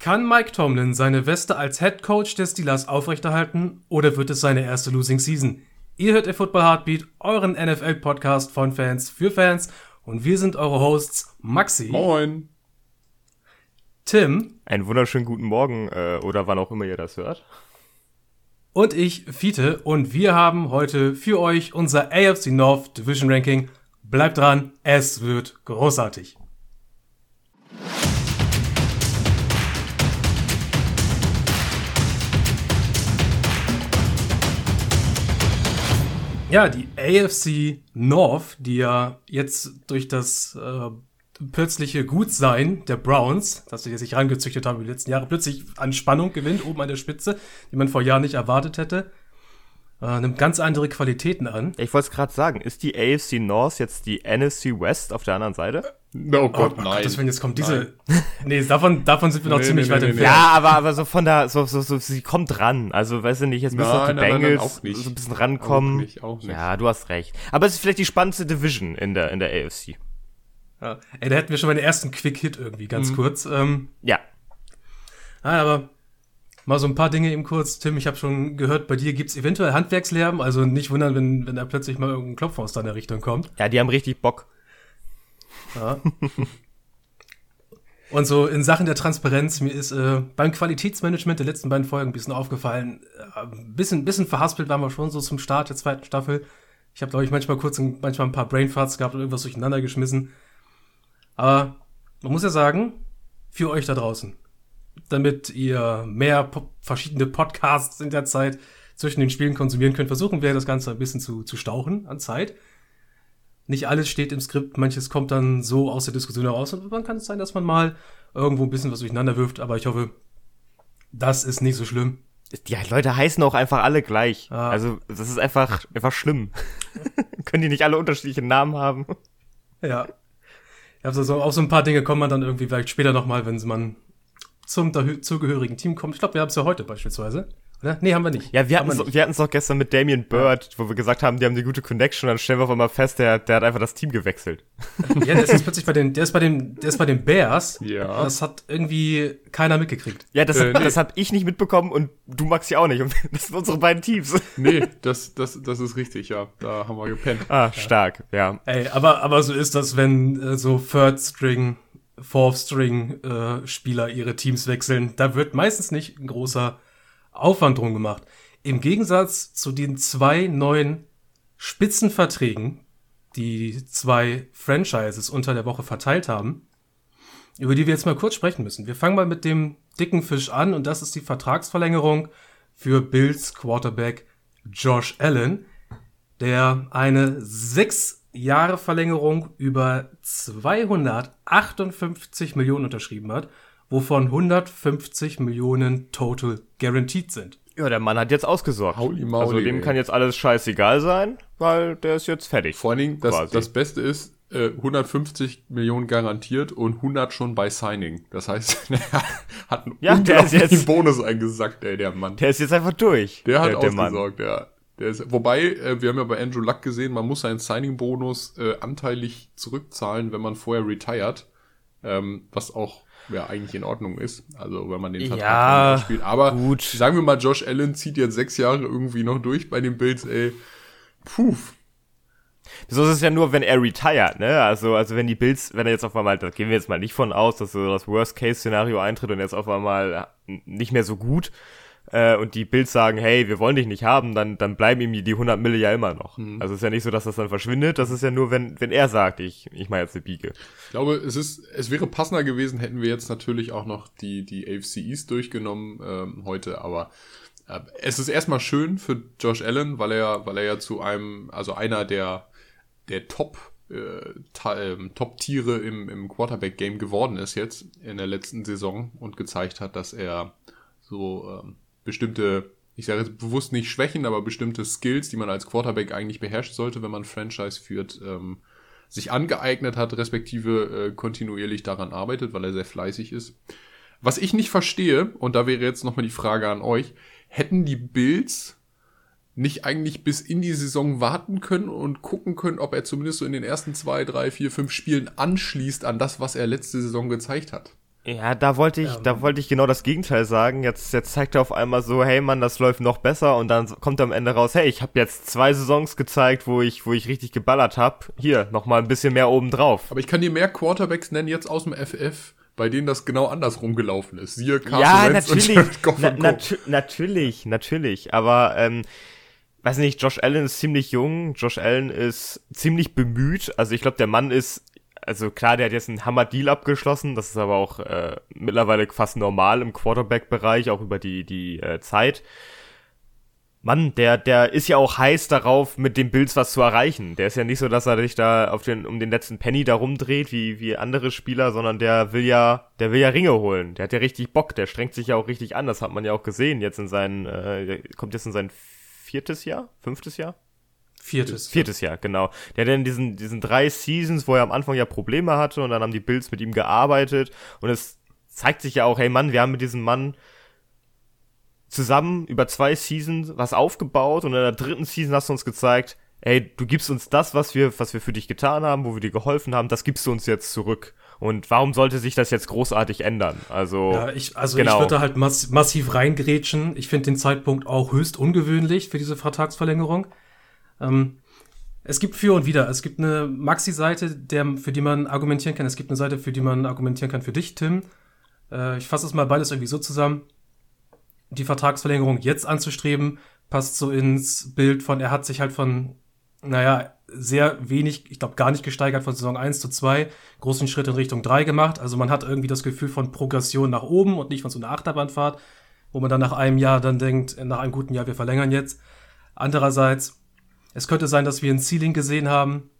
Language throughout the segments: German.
Kann Mike Tomlin seine Weste als Head Coach des Steelers aufrechterhalten oder wird es seine erste Losing Season? Ihr hört der Football Heartbeat, euren NFL-Podcast von Fans für Fans und wir sind eure Hosts Maxi. Moin. Tim. Einen wunderschönen guten Morgen äh, oder wann auch immer ihr das hört. Und ich, Fiete, und wir haben heute für euch unser AFC North Division Ranking. Bleibt dran, es wird großartig. Ja, die AFC North, die ja jetzt durch das äh, plötzliche Gutsein der Browns, das sie sich rangezüchtet haben über die letzten Jahre, plötzlich an Spannung gewinnt, oben an der Spitze, die man vor Jahren nicht erwartet hätte. Äh, nimmt ganz andere Qualitäten an. Ich wollte es gerade sagen, ist die AFC North jetzt die NFC West auf der anderen Seite? No Gott, oh, nein. Gott, wenn jetzt kommt diese. nee, davon, davon sind wir noch nee, ziemlich nee, weit nee, entfernt. Ja, aber, aber so von da, so, so, so, sie kommt ran. Also, weißt du nicht, jetzt müssen noch die nein, Bengals nein, nein, so ein bisschen rankommen. Auch nicht, auch nicht. Ja, du hast recht. Aber es ist vielleicht die spannendste Division in der, in der AFC. Ja. Ey, da hätten wir schon mal den ersten Quick-Hit irgendwie, ganz mhm. kurz. Ähm, ja. Ah, aber mal so ein paar Dinge eben kurz. Tim, ich habe schon gehört, bei dir gibt's eventuell Handwerkslärm. Also nicht wundern, wenn, wenn da plötzlich mal irgendein Klopfer aus deiner Richtung kommt. Ja, die haben richtig Bock. Ja. Und so in Sachen der Transparenz, mir ist äh, beim Qualitätsmanagement der letzten beiden Folgen ein bisschen aufgefallen, äh, ein bisschen, bisschen verhaspelt waren wir schon so zum Start der zweiten Staffel. Ich habe, glaube ich, manchmal kurz ein, manchmal ein paar Brainfarts gehabt und irgendwas durcheinander geschmissen. Aber man muss ja sagen, für euch da draußen, damit ihr mehr po verschiedene Podcasts in der Zeit zwischen den Spielen konsumieren könnt, versuchen wir das Ganze ein bisschen zu, zu stauchen an Zeit. Nicht alles steht im Skript, manches kommt dann so aus der Diskussion heraus und dann kann es sein, dass man mal irgendwo ein bisschen was durcheinander wirft, aber ich hoffe, das ist nicht so schlimm. Die Leute heißen auch einfach alle gleich. Ah. Also, das ist einfach, einfach schlimm. Können die nicht alle unterschiedliche Namen haben? Ja. Ja, so, auch so ein paar Dinge kommen man dann irgendwie vielleicht später nochmal, wenn man zum zugehörigen Team kommt. Ich glaube, wir haben es ja heute beispielsweise. Oder? Nee, haben wir nicht. Ja, wir hatten es wir doch gestern mit Damien Bird, ja. wo wir gesagt haben, die haben eine gute Connection und dann stellen wir auf einmal fest, der, der hat einfach das Team gewechselt. Ja, der ist jetzt plötzlich bei den, der ist bei den, der ist bei den Bears. Ja. Das hat irgendwie keiner mitgekriegt. Ja, das, äh, nee. das hab ich nicht mitbekommen und du magst ja auch nicht. Und das sind unsere beiden Teams. Nee, das, das, das ist richtig, ja. Da haben wir gepennt. Ah, stark, ja. Ey, aber, aber so ist das, wenn äh, so Third String Fourth String äh, Spieler ihre Teams wechseln. Da wird meistens nicht ein großer Aufwand drum gemacht. Im Gegensatz zu den zwei neuen Spitzenverträgen, die zwei Franchises unter der Woche verteilt haben, über die wir jetzt mal kurz sprechen müssen. Wir fangen mal mit dem dicken Fisch an und das ist die Vertragsverlängerung für Bills Quarterback Josh Allen, der eine sechs Jahre Verlängerung über 258 Millionen unterschrieben hat wovon 150 Millionen total guaranteed sind. Ja, der Mann hat jetzt ausgesorgt. Holy moly, also dem ey. kann jetzt alles scheißegal sein, weil der ist jetzt fertig. Vor allen Dingen, das, das Beste ist, äh, 150 Millionen garantiert und 100 schon bei Signing. Das heißt, er hat einen ja, unglaublichen Bonus eingesackt, ey, der Mann. Der ist jetzt einfach durch. Der hat der, der ausgesorgt, Mann. ja. Ist, wobei, äh, wir haben ja bei Andrew Luck gesehen, man muss seinen Signing-Bonus äh, anteilig zurückzahlen, wenn man vorher retired. Ähm, was auch ja eigentlich in Ordnung ist. Also wenn man den Vertrag ja, spielt. Aber gut. sagen wir mal, Josh Allen zieht jetzt sechs Jahre irgendwie noch durch bei den Bills, ey. Puh. So ist es ja nur, wenn er retired, ne? Also, also wenn die Bills, wenn er jetzt auf einmal, da gehen wir jetzt mal nicht von aus, dass so das Worst-Case-Szenario eintritt und jetzt auf einmal nicht mehr so gut äh, und die Bills sagen, hey, wir wollen dich nicht haben, dann, dann bleiben ihm die 100 Mille ja immer noch. Mhm. Also es ist ja nicht so, dass das dann verschwindet, das ist ja nur, wenn, wenn er sagt, ich, ich mache jetzt eine Biege. Ich glaube, es ist, es wäre passender gewesen, hätten wir jetzt natürlich auch noch die, die AFC East durchgenommen ähm, heute, aber äh, es ist erstmal schön für Josh Allen, weil er, weil er ja zu einem, also einer der, der Top äh, ähm, Top-Tiere im, im Quarterback-Game geworden ist jetzt in der letzten Saison und gezeigt hat, dass er so ähm, bestimmte, ich sage jetzt bewusst nicht Schwächen, aber bestimmte Skills, die man als Quarterback eigentlich beherrschen sollte, wenn man Franchise führt, ähm, sich angeeignet hat, respektive äh, kontinuierlich daran arbeitet, weil er sehr fleißig ist. Was ich nicht verstehe, und da wäre jetzt nochmal die Frage an euch, hätten die Bills nicht eigentlich bis in die Saison warten können und gucken können, ob er zumindest so in den ersten zwei, drei, vier, fünf Spielen anschließt an das, was er letzte Saison gezeigt hat? Ja, da wollte ich, Ähm. da wollte ich genau das Gegenteil sagen. Jetzt, jetzt zeigt er auf einmal so, hey Mann, das läuft noch besser und dann kommt am Ende raus, hey, ich habe jetzt zwei Saisons gezeigt, wo ich, wo ich richtig geballert hab. Hier, noch mal ein bisschen mehr oben drauf. Aber ich kann dir mehr Quarterbacks nennen jetzt aus dem FF, bei denen das genau andersrum gelaufen ist. Siehe Carson Ja, Wentz und natürlich, Jared Goff na, und natu natürlich, natürlich. Aber ähm, weiß nicht, Josh Allen ist ziemlich jung. Josh Allen ist ziemlich bemüht. Also ich glaube, der Mann ist, also klar, der hat jetzt einen Hammer-Deal abgeschlossen. Das ist aber auch äh, mittlerweile fast normal im Quarterback-Bereich, auch über die die äh, Zeit. Mann, der, der ist ja auch heiß darauf, mit dem Bills was zu erreichen. Der ist ja nicht so, dass er sich da auf den, um den letzten Penny da rumdreht, wie, wie andere Spieler, sondern der will ja, der will ja Ringe holen. Der hat ja richtig Bock, der strengt sich ja auch richtig an. Das hat man ja auch gesehen jetzt in seinen, äh, kommt jetzt in sein viertes Jahr? Fünftes Jahr? Viertes. Viertes Jahr, genau. Der hat in diesen, diesen drei Seasons, wo er am Anfang ja Probleme hatte und dann haben die Bills mit ihm gearbeitet und es zeigt sich ja auch, hey Mann, wir haben mit diesem Mann zusammen über zwei Seasons was aufgebaut und in der dritten Season hast du uns gezeigt, ey, du gibst uns das, was wir, was wir für dich getan haben, wo wir dir geholfen haben, das gibst du uns jetzt zurück. Und warum sollte sich das jetzt großartig ändern? Also, Ja, ich, also Genau. ich würde da halt mass massiv reingrätschen. Ich finde den Zeitpunkt auch höchst ungewöhnlich für diese Vertragsverlängerung. Ähm, es gibt für und wider. Es gibt eine Maxi-Seite, für die man argumentieren kann. Es gibt eine Seite, für die man argumentieren kann für dich, Tim. Äh, ich fasse es mal beides irgendwie so zusammen. Die Vertragsverlängerung jetzt anzustreben, passt so ins Bild von, er hat sich halt von, naja, sehr wenig, ich glaube gar nicht gesteigert von Saison 1 zu 2, großen Schritt in Richtung 3 gemacht. Also man hat irgendwie das Gefühl von Progression nach oben und nicht von so einer Achterbahnfahrt, wo man dann nach einem Jahr dann denkt, nach einem guten Jahr, wir verlängern jetzt. Andererseits, es könnte sein, dass wir ein Ceiling gesehen haben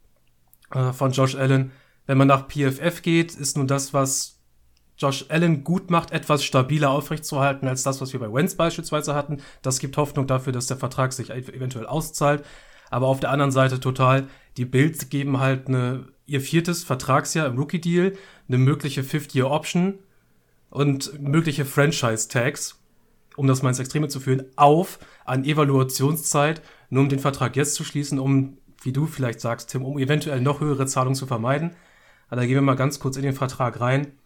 äh, von Josh Allen. Wenn man nach PFF geht, ist nun das, was Josh Allen gut macht, etwas stabiler aufrechtzuerhalten als das, was wir bei Wentz beispielsweise hatten. Das gibt Hoffnung dafür, dass der Vertrag sich ev- eventuell auszahlt. Aber auf der anderen Seite total, die Bills geben halt eine, ihr viertes Vertragsjahr im Rookie-Deal, eine mögliche Fifth-Year-Option und mögliche Franchise-Tags, um das mal ins Extreme zu führen, auf an Evaluationszeit, nur um den Vertrag jetzt zu schließen, um, wie du vielleicht sagst, Tim, um eventuell noch höhere Zahlungen zu vermeiden. Aber da gehen wir mal ganz kurz in den Vertrag rein.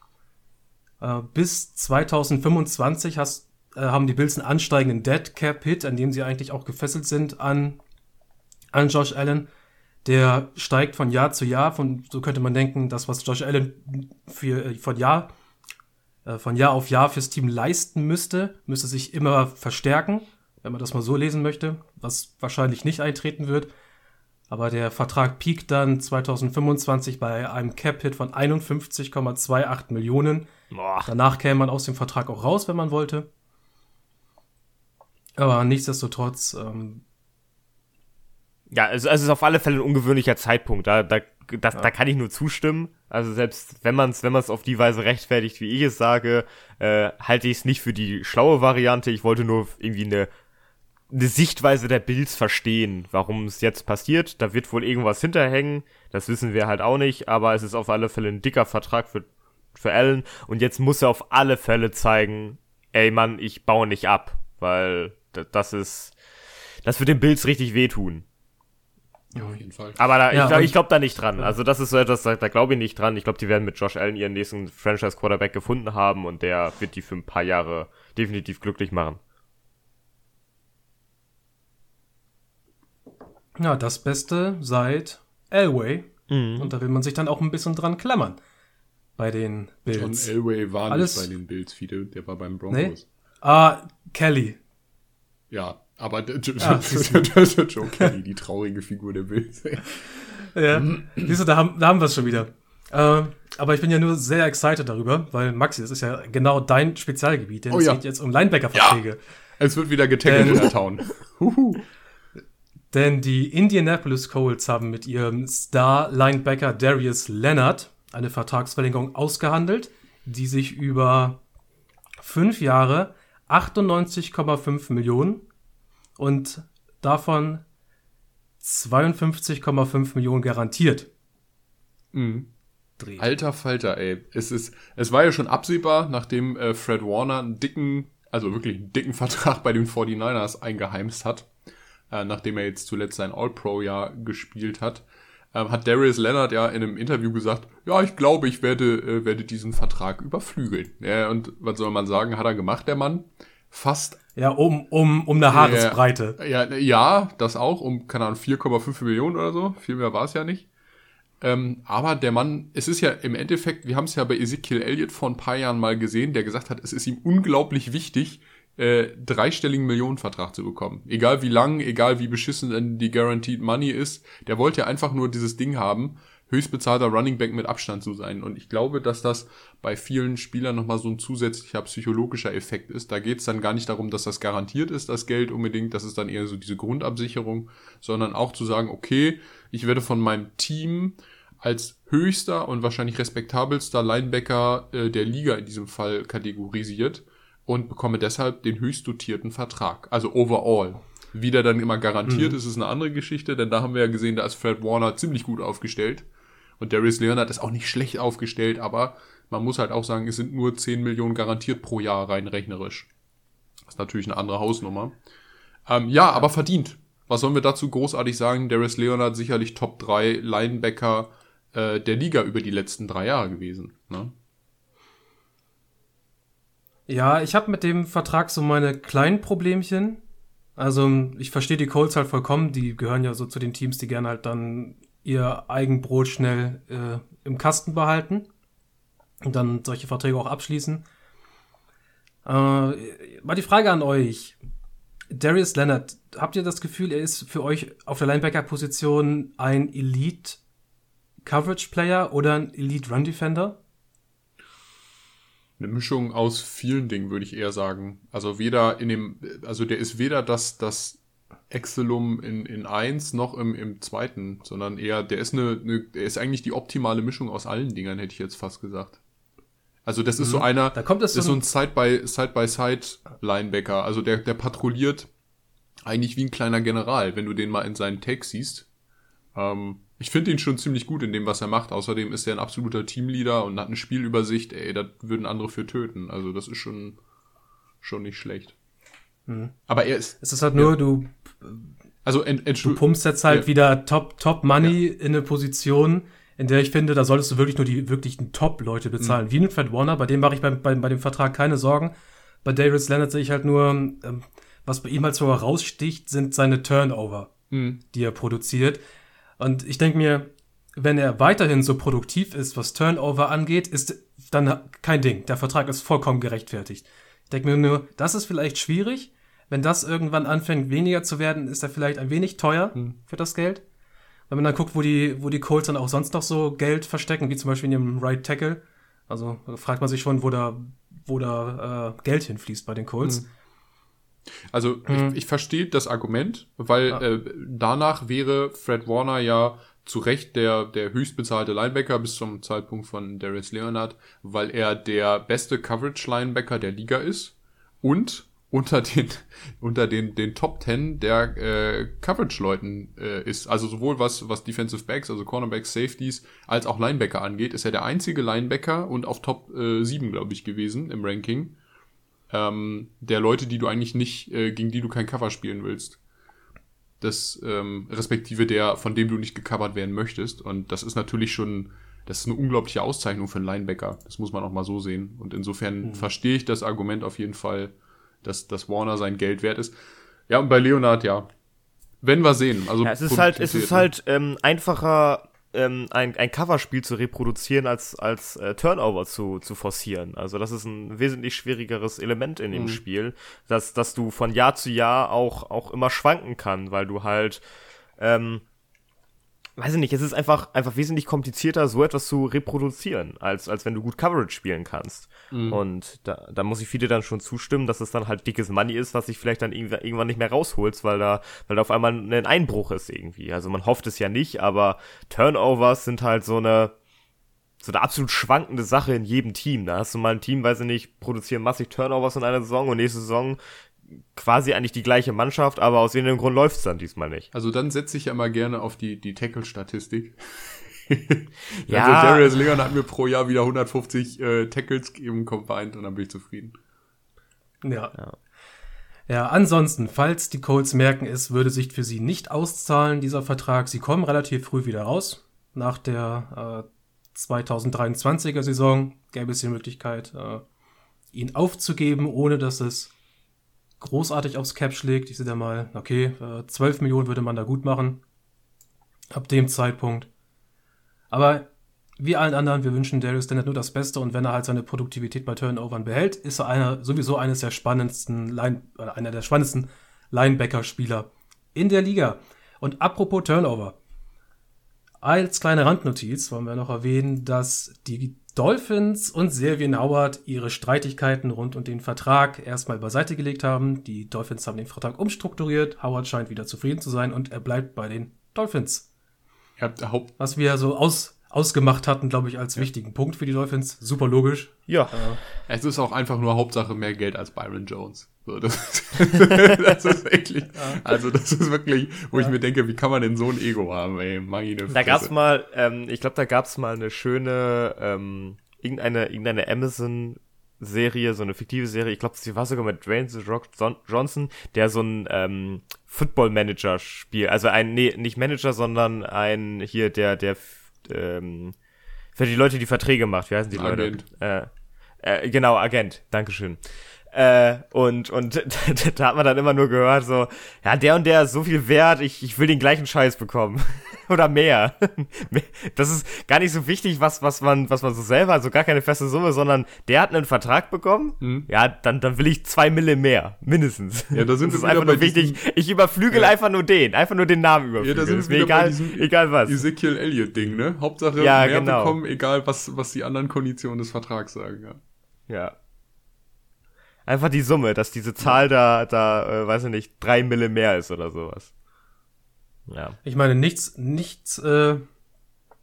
Äh, bis 2025 hast, äh, haben die Bills einen ansteigenden Dead Cap Hit, an dem sie eigentlich auch gefesselt sind an, an Josh Allen. Der steigt von Jahr zu Jahr. Von, so könnte man denken, das, was Josh Allen für, äh, von Jahr, äh, von Jahr auf Jahr fürs Team leisten müsste, müsste sich immer verstärken, wenn man das mal so lesen möchte, was wahrscheinlich nicht eintreten wird. Aber der Vertrag piekt dann 2025 bei einem Cap-Hit von 51,28 Millionen. boah, Danach käme man aus dem Vertrag auch raus, wenn man wollte. Aber nichtsdestotrotz, ähm, Ja, also es ist auf alle Fälle ein ungewöhnlicher Zeitpunkt. Da, da, das, da kann ich nur zustimmen. Also selbst wenn man es wenn man's auf die Weise rechtfertigt, wie ich es sage, äh, halte ich es nicht für die schlaue Variante. Ich wollte nur irgendwie eine, eine Sichtweise der Bills verstehen, warum es jetzt passiert. Da wird wohl irgendwas hinterhängen. Das wissen wir halt auch nicht. Aber es ist auf alle Fälle ein dicker Vertrag für, für Allen. Und jetzt muss er auf alle Fälle zeigen, ey Mann, ich baue nicht ab. Weil das ist, das wird den Bills richtig wehtun. Ja, auf jeden Fall. Aber da, Ja, ich glaube glaub da nicht dran. Also das ist so etwas, da, da glaube ich nicht dran. Ich glaube, die werden mit Josh Allen ihren nächsten Franchise-Quarterback gefunden haben und der wird die für ein paar Jahre definitiv glücklich machen. Ja, das Beste seit Elway. Und da will man sich dann auch ein bisschen dran klammern. Bei den John Bills. Elway war Alles- nicht bei den Bills, Fide, der war beim Broncos. Ah, Kelly. Ja, aber der, Ah, das ist ja das ist ja Joe Kelly, die traurige Figur der Bills. Ja, siehst du, da haben, da haben wir es schon wieder. Äh, aber ich bin ja nur sehr excited darüber, weil Maxi, das ist ja genau dein Spezialgebiet, denn Oh es ja. geht jetzt um Linebacker-Verträge. Es wird wieder getackelt in der Town. Huhu. Denn die Indianapolis Colts haben mit ihrem Star-Linebacker Darius Leonard eine Vertragsverlängerung ausgehandelt, die sich über fünf Jahre 98,5 Millionen und davon 52,5 Millionen garantiert Mhm. dreht. Alter Falter, ey. Es ist, es war ja schon absehbar, nachdem äh, Fred Warner einen dicken, also wirklich einen dicken Vertrag bei den 49ers eingeheimst hat, äh, nachdem er jetzt zuletzt sein All-Pro-Jahr gespielt hat. ähm, hat Darius Leonard ja in einem Interview gesagt, ja, ich glaube, ich werde, äh, werde diesen Vertrag überflügeln. Ja, und was soll man sagen, hat er gemacht, der Mann. Fast. Ja, um, um, um eine Haaresbreite. Ja, ja, das auch, um, keine Ahnung, 4,5 Millionen oder so. Viel mehr war es ja nicht. Ähm, aber der Mann, es ist ja im Endeffekt, wir haben es ja bei Ezekiel Elliott vor ein paar Jahren mal gesehen, der gesagt hat, es ist ihm unglaublich wichtig, äh, dreistelligen Millionenvertrag zu bekommen. Egal wie lang, egal wie beschissen denn die Guaranteed Money ist, der wollte ja einfach nur dieses Ding haben, höchstbezahlter Running Back mit Abstand zu sein. Und ich glaube, dass das bei vielen Spielern nochmal so ein zusätzlicher psychologischer Effekt ist. Da geht es dann gar nicht darum, dass das garantiert ist, das Geld unbedingt, das ist dann eher so diese Grundabsicherung, sondern auch zu sagen, okay, ich werde von meinem Team als höchster und wahrscheinlich respektabelster Linebacker äh, der Liga in diesem Fall kategorisiert und bekomme deshalb den höchst dotierten Vertrag. Also overall. Wie der dann immer garantiert mhm. ist, ist eine andere Geschichte, denn da haben wir ja gesehen, da ist Fred Warner ziemlich gut aufgestellt. Und Darius Leonard ist auch nicht schlecht aufgestellt, aber man muss halt auch sagen, es sind nur 10 Millionen garantiert pro Jahr rein rechnerisch. Das ist natürlich eine andere Hausnummer. Ähm, ja, aber verdient. Was sollen wir dazu großartig sagen? Darius Leonard sicherlich Top 3 Linebacker äh, der Liga über die letzten drei Jahre gewesen. Ne? Ja, ich habe mit dem Vertrag so meine kleinen Problemchen. Also ich verstehe die Colts halt vollkommen. Die gehören ja so zu den Teams, die gerne halt dann ihr Eigenbrot schnell äh, im Kasten behalten und dann solche Verträge auch abschließen. Äh, mal die Frage an euch. Darius Leonard, habt ihr das Gefühl, er ist für euch auf der Linebacker-Position ein Elite Coverage Player oder ein Elite Run Defender? Eine Mischung aus vielen Dingen, würde ich eher sagen. Also weder in dem, also der ist weder das, das Excelum in, in eins noch im, im zweiten, sondern eher, der ist eine, eine, der ist eigentlich die optimale Mischung aus allen Dingern, hätte ich jetzt fast gesagt. Also das ist mhm. so einer, da kommt das ist so ein Side-by-Side-Linebacker. Also der, der patrouilliert eigentlich wie ein kleiner General, wenn du den mal in seinen Tags siehst. Ähm, ich finde ihn schon ziemlich gut in dem, was er macht. Außerdem ist er ein absoluter Teamleader und hat eine Spielübersicht. Ey, da würden andere für töten. Also das ist schon, schon nicht schlecht. Mhm. Aber er ist. Es ist halt nur, ja. du. Also du pumpst jetzt halt ja. wieder Top, Top Money ja. in eine Position, in der ich finde, da solltest du wirklich nur die wirklichen Top-Leute bezahlen. Mhm. Wie mit Fred Warner, bei dem mache ich bei, bei, bei dem Vertrag keine Sorgen. Bei Darius Leonard sehe ich halt nur, ähm, was bei ihm halt so heraussticht, sind seine Turnover, mhm. die er produziert. Und ich denke mir, wenn er weiterhin so produktiv ist, was Turnover angeht, ist dann kein Ding. Der Vertrag ist vollkommen gerechtfertigt. Ich denke mir nur, das ist vielleicht schwierig. Wenn das irgendwann anfängt, weniger zu werden, ist er vielleicht ein wenig teuer hm. für das Geld. Wenn man dann guckt, wo die, wo die Colts dann auch sonst noch so Geld verstecken, wie zum Beispiel in ihrem Right Tackle. Also fragt man sich schon, wo da, wo da äh, Geld hinfließt bei den Colts. Hm. Also mhm. ich, ich verstehe das Argument, weil ja. äh, danach wäre Fred Warner ja zu Recht der, der höchstbezahlte Linebacker bis zum Zeitpunkt von Darius Leonard, weil er der beste Coverage-Linebacker der Liga ist und unter den, unter den, den Top Ten der äh, Coverage-Leuten äh, ist. Also sowohl was, was Defensive Backs, also Cornerbacks, Safeties, als auch Linebacker angeht, ist er der einzige Linebacker und auf Top äh, 7, glaube ich, gewesen im Ranking ähm, der Leute, die du eigentlich nicht, äh, gegen die du kein Cover spielen willst. Das, ähm, respektive der, von dem du nicht gecovert werden möchtest. Und das ist natürlich schon, das ist eine unglaubliche Auszeichnung für einen Linebacker. Das muss man auch mal so sehen. Und insofern mhm. verstehe ich das Argument auf jeden Fall, dass, dass Warner sein Geld wert ist. Ja, und bei Leonard, ja. Wenn wir sehen. Also ja, es ist halt, es ist halt ähm, einfacher, ähm, ein, ein Coverspiel zu reproduzieren, als, als äh, Turnover zu, zu forcieren. Also das ist ein wesentlich schwierigeres Element in dem mhm. Spiel, dass, dass du von Jahr zu Jahr auch, auch immer schwanken kann, weil du halt ähm, weiß ich nicht, es ist einfach, einfach wesentlich komplizierter, so etwas zu reproduzieren, als, als wenn du gut Coverage spielen kannst. Mhm. Und da, da muss ich viele dann schon zustimmen, dass es dann halt dickes Money ist, was sich vielleicht dann irgendwann nicht mehr rausholst, weil da, weil da auf einmal ein Einbruch ist irgendwie. Also man hofft es ja nicht, aber Turnovers sind halt so eine, so eine absolut schwankende Sache in jedem Team. Da hast du mal ein Team, weiß ich nicht, produzieren massig Turnovers in einer Saison und nächste Saison quasi eigentlich die gleiche Mannschaft, aber aus irgendeinem Grund läuft es dann diesmal nicht. Also dann setze ich ja mal gerne auf die, die Tackle-Statistik. ja. Also Darius Leon hat mir pro Jahr wieder 150 äh, Tackles im Combined und dann bin ich zufrieden. Ja. ja. Ja, ansonsten, falls die Colts merken, es würde sich für sie nicht auszahlen, dieser Vertrag, sie kommen relativ früh wieder raus. Nach der äh, 2023er Saison gäbe es die Möglichkeit, äh, ihn aufzugeben, ohne dass es großartig aufs Cap schlägt. Ich sehe da mal, okay, äh, 12 Millionen würde man da gut machen. Ab dem Zeitpunkt. Aber wie allen anderen, wir wünschen Darius Dennett nur das Beste und wenn er halt seine Produktivität bei Turnovern behält, ist er einer, sowieso eines der spannendsten Line, äh, einer der spannendsten Linebacker-Spieler in der Liga. Und apropos Turnover. Als kleine Randnotiz wollen wir noch erwähnen, dass die Dolphins und Servian Howard ihre Streitigkeiten rund um den Vertrag erstmal beiseite gelegt haben. Die Dolphins haben den Vertrag umstrukturiert. Howard scheint wieder zufrieden zu sein und er bleibt bei den Dolphins. Ja, Haupt Was wir so aus, ausgemacht hatten, glaube ich, als wichtigen Punkt für die Dolphins. Super logisch. Ja. es ist auch einfach nur Hauptsache mehr Geld als Byron Jones. So, das, das ist wirklich, also das ist wirklich, wo ich mir denke, wie kann man denn so ein Ego haben, ey, meine Da gab's mal, ähm, ich glaube, da gab's mal eine schöne, ähm, irgendeine, irgendeine Amazon Serie, so eine fiktive Serie, ich glaube, sie war sogar mit Dwayne The Rock John- Johnson, der so ein ähm, Football Manager spielt, also ein, nee, nicht Manager, sondern ein, hier, der, der, ähm, für die Leute, die Verträge macht, wie heißen die Leute? Agent. Äh, äh, genau, Agent, Dankeschön. Äh, und, und da hat man dann immer nur gehört, so, ja, der und der ist so viel wert, ich, ich will den gleichen Scheiß bekommen. Oder mehr. Das ist gar nicht so wichtig, was, was man, was man so selber, also gar keine feste Summe, sondern der hat einen Vertrag bekommen, Mhm. ja, dann, dann will ich zwei Mille mehr, mindestens. Ja, da sind das ist einfach nur wichtig. Ich überflügel Ja. einfach nur den, einfach nur den Namen Ja, überflügeln. da sind ist mir egal, diesem egal was. Ezekiel Elliott-Ding, ne? Hauptsache Ja, mehr genau. bekommen, egal was, was die anderen Konditionen des Vertrags sagen, ja. Ja. Einfach die Summe, dass diese Zahl da, da, äh, weiß ich nicht, drei Mille mehr ist oder sowas. Ja. Ich meine, nichts, nichts, äh,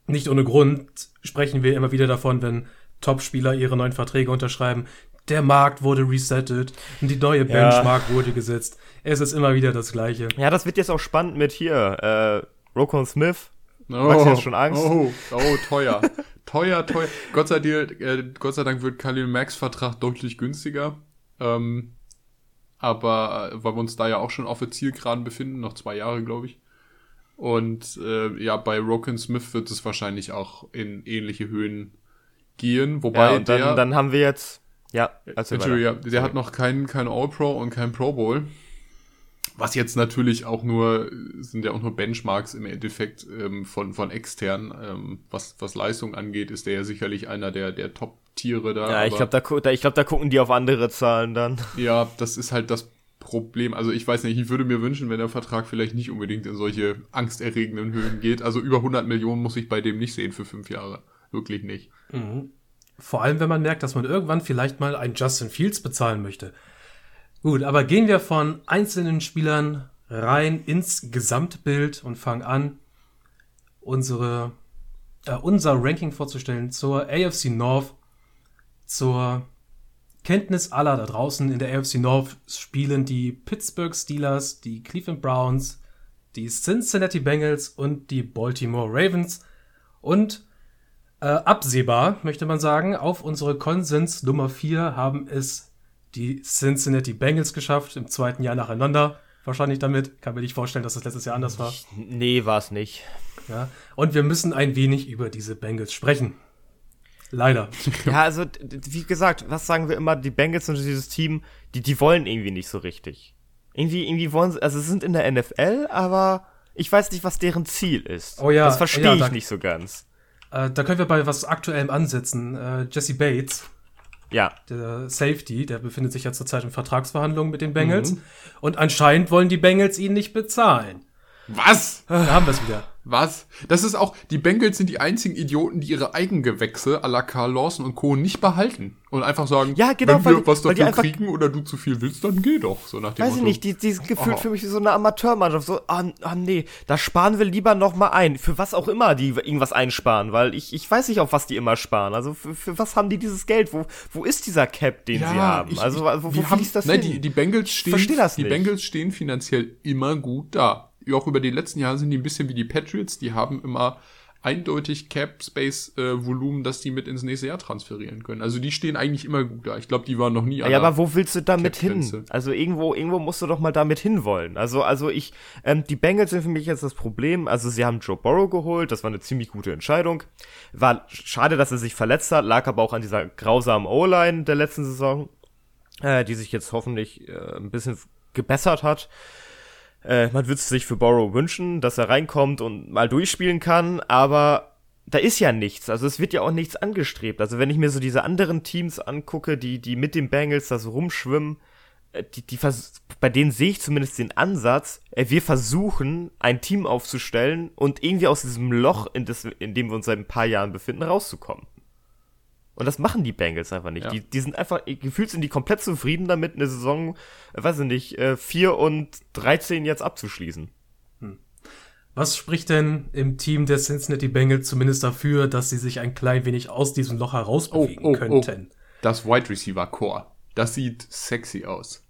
nicht ohne Grund sprechen wir immer wieder davon, wenn Topspieler ihre neuen Verträge unterschreiben. Der Markt wurde resettet und die neue Benchmark wurde gesetzt. Es ist immer wieder das Gleiche. Ja, das wird jetzt auch spannend mit hier, äh, Rokon Smith. Oh, Max jetzt schon Angst? Oh, oh teuer. teuer, teuer. Gott sei, Dank, äh, Gott sei Dank wird Khalil Max Vertrag deutlich günstiger. Ähm, aber äh, weil wir uns da ja auch schon auf der Zielgeraden befinden, noch zwei Jahre, glaube ich. Und äh, ja, bei Roken Smith wird es wahrscheinlich auch in ähnliche Höhen gehen. Wobei Ja, und dann, der, dann haben wir jetzt, ja, ja, der hat noch keinen kein All-Pro und kein Pro Bowl. Was jetzt natürlich auch nur, sind ja auch nur Benchmarks im Endeffekt ähm, von, von extern. Ähm, was, was Leistung angeht, ist der ja sicherlich einer der, der Top-Tiere da. Ja, ich glaube, da, gu- da, ich glaub, da gucken die auf andere Zahlen dann. ja, das ist halt das Problem. Also ich weiß nicht, ich würde mir wünschen, wenn der Vertrag vielleicht nicht unbedingt in solche angsterregenden Höhen geht. Also über 100 Millionen muss ich bei dem nicht sehen für fünf Jahre. Wirklich nicht. Vor allem, wenn man merkt, dass man irgendwann vielleicht mal einen Justin Fields bezahlen möchte. Gut, aber gehen wir von einzelnen Spielern rein ins Gesamtbild und fangen an, unsere, äh, unser Ranking vorzustellen zur AFC North, zur Kenntnis aller da draußen in der AFC North spielen die Pittsburgh Steelers, die Cleveland Browns, die Cincinnati Bengals und die Baltimore Ravens. Und äh, absehbar, möchte man sagen, auf unsere Konsens Nummer 4 haben es die Cincinnati Bengals geschafft, im zweiten Jahr nacheinander. Wahrscheinlich damit. Kann mir nicht vorstellen, dass das letztes Jahr anders war. Nee, war's nicht. Ja. Und wir müssen ein wenig über diese Bengals sprechen. Leider. Ja, also, wie gesagt, was sagen wir immer, die Bengals und dieses Team, die, die wollen irgendwie nicht so richtig. Irgendwie, irgendwie wollen sie, also sie sind in der NFL, aber ich weiß nicht, was deren Ziel ist. Oh ja, Das verstehe ja, ich da- nicht so ganz. Äh, da können wir bei was Aktuellem ansetzen. Äh, Jesse Bates, Ja. der Safety, der befindet sich ja zurzeit in Vertragsverhandlungen mit den Bengals. Und anscheinend wollen die Bengals ihn nicht bezahlen. Was? Da haben wir es wieder. Was? Das ist auch, die Bengals sind die einzigen Idioten, die ihre Eigengewächse à la Karl Lawson und Co. nicht behalten. Und einfach sagen, Ja, genau, wenn wir was weil die dafür kriegen oder du zu viel willst, dann geh doch. So nach dem Weiß ich Motto. nicht, die, die sind gefühlt Oh. für mich wie so eine Amateurmannschaft. So, ah, ah nee, da sparen wir lieber noch mal ein. Für was auch immer die irgendwas einsparen, weil ich, ich weiß nicht, auf was die immer sparen. Also für, für was haben die dieses Geld? Wo, wo ist dieser Cap, den sie haben? ich- also ich- wo, wo haben, fließt das nein, hin? Die, die Bengals stehen, die. Bengals stehen finanziell immer gut da. Auch über die letzten Jahre sind die ein bisschen wie die Patriots. Die haben immer eindeutig Cap Space äh, Volumen, dass die mit ins nächste Jahr transferieren können. Also die stehen eigentlich immer gut da. Ich glaube, die waren noch nie. Ja, aber wo willst du damit hin? Also irgendwo, irgendwo musst du doch mal damit hinwollen. Also, also ich, ähm, die Bengals sind für mich jetzt das Problem. Also sie haben Joe Burrow geholt, das war eine ziemlich gute Entscheidung. War schade, dass er sich verletzt hat, lag aber auch an dieser grausamen O-Line der letzten Saison, äh, die sich jetzt hoffentlich äh, ein bisschen gebessert hat. Äh, man würde sich für Borrow wünschen, dass er reinkommt und mal durchspielen kann, aber da ist ja nichts. Also es wird ja auch nichts angestrebt. Also wenn ich mir so diese anderen Teams angucke, die, die mit den Bengals da so rumschwimmen, äh, die, die bei denen sehe ich zumindest den Ansatz, äh, wir versuchen, ein Team aufzustellen und irgendwie aus diesem Loch, in, das, in dem wir uns seit ein paar Jahren befinden, rauszukommen. Und das machen die Bengals einfach nicht. Ja. Die, die sind einfach, gefühlt sind die komplett zufrieden damit, eine Saison, äh, weiß ich nicht, 4 und 13 jetzt abzuschließen. Hm. Was spricht denn im Team der Cincinnati Bengals zumindest dafür, dass sie sich ein klein wenig aus diesem Loch herausbewegen oh, oh, oh. könnten? Oh. Das Wide Receiver Core. Das sieht sexy aus.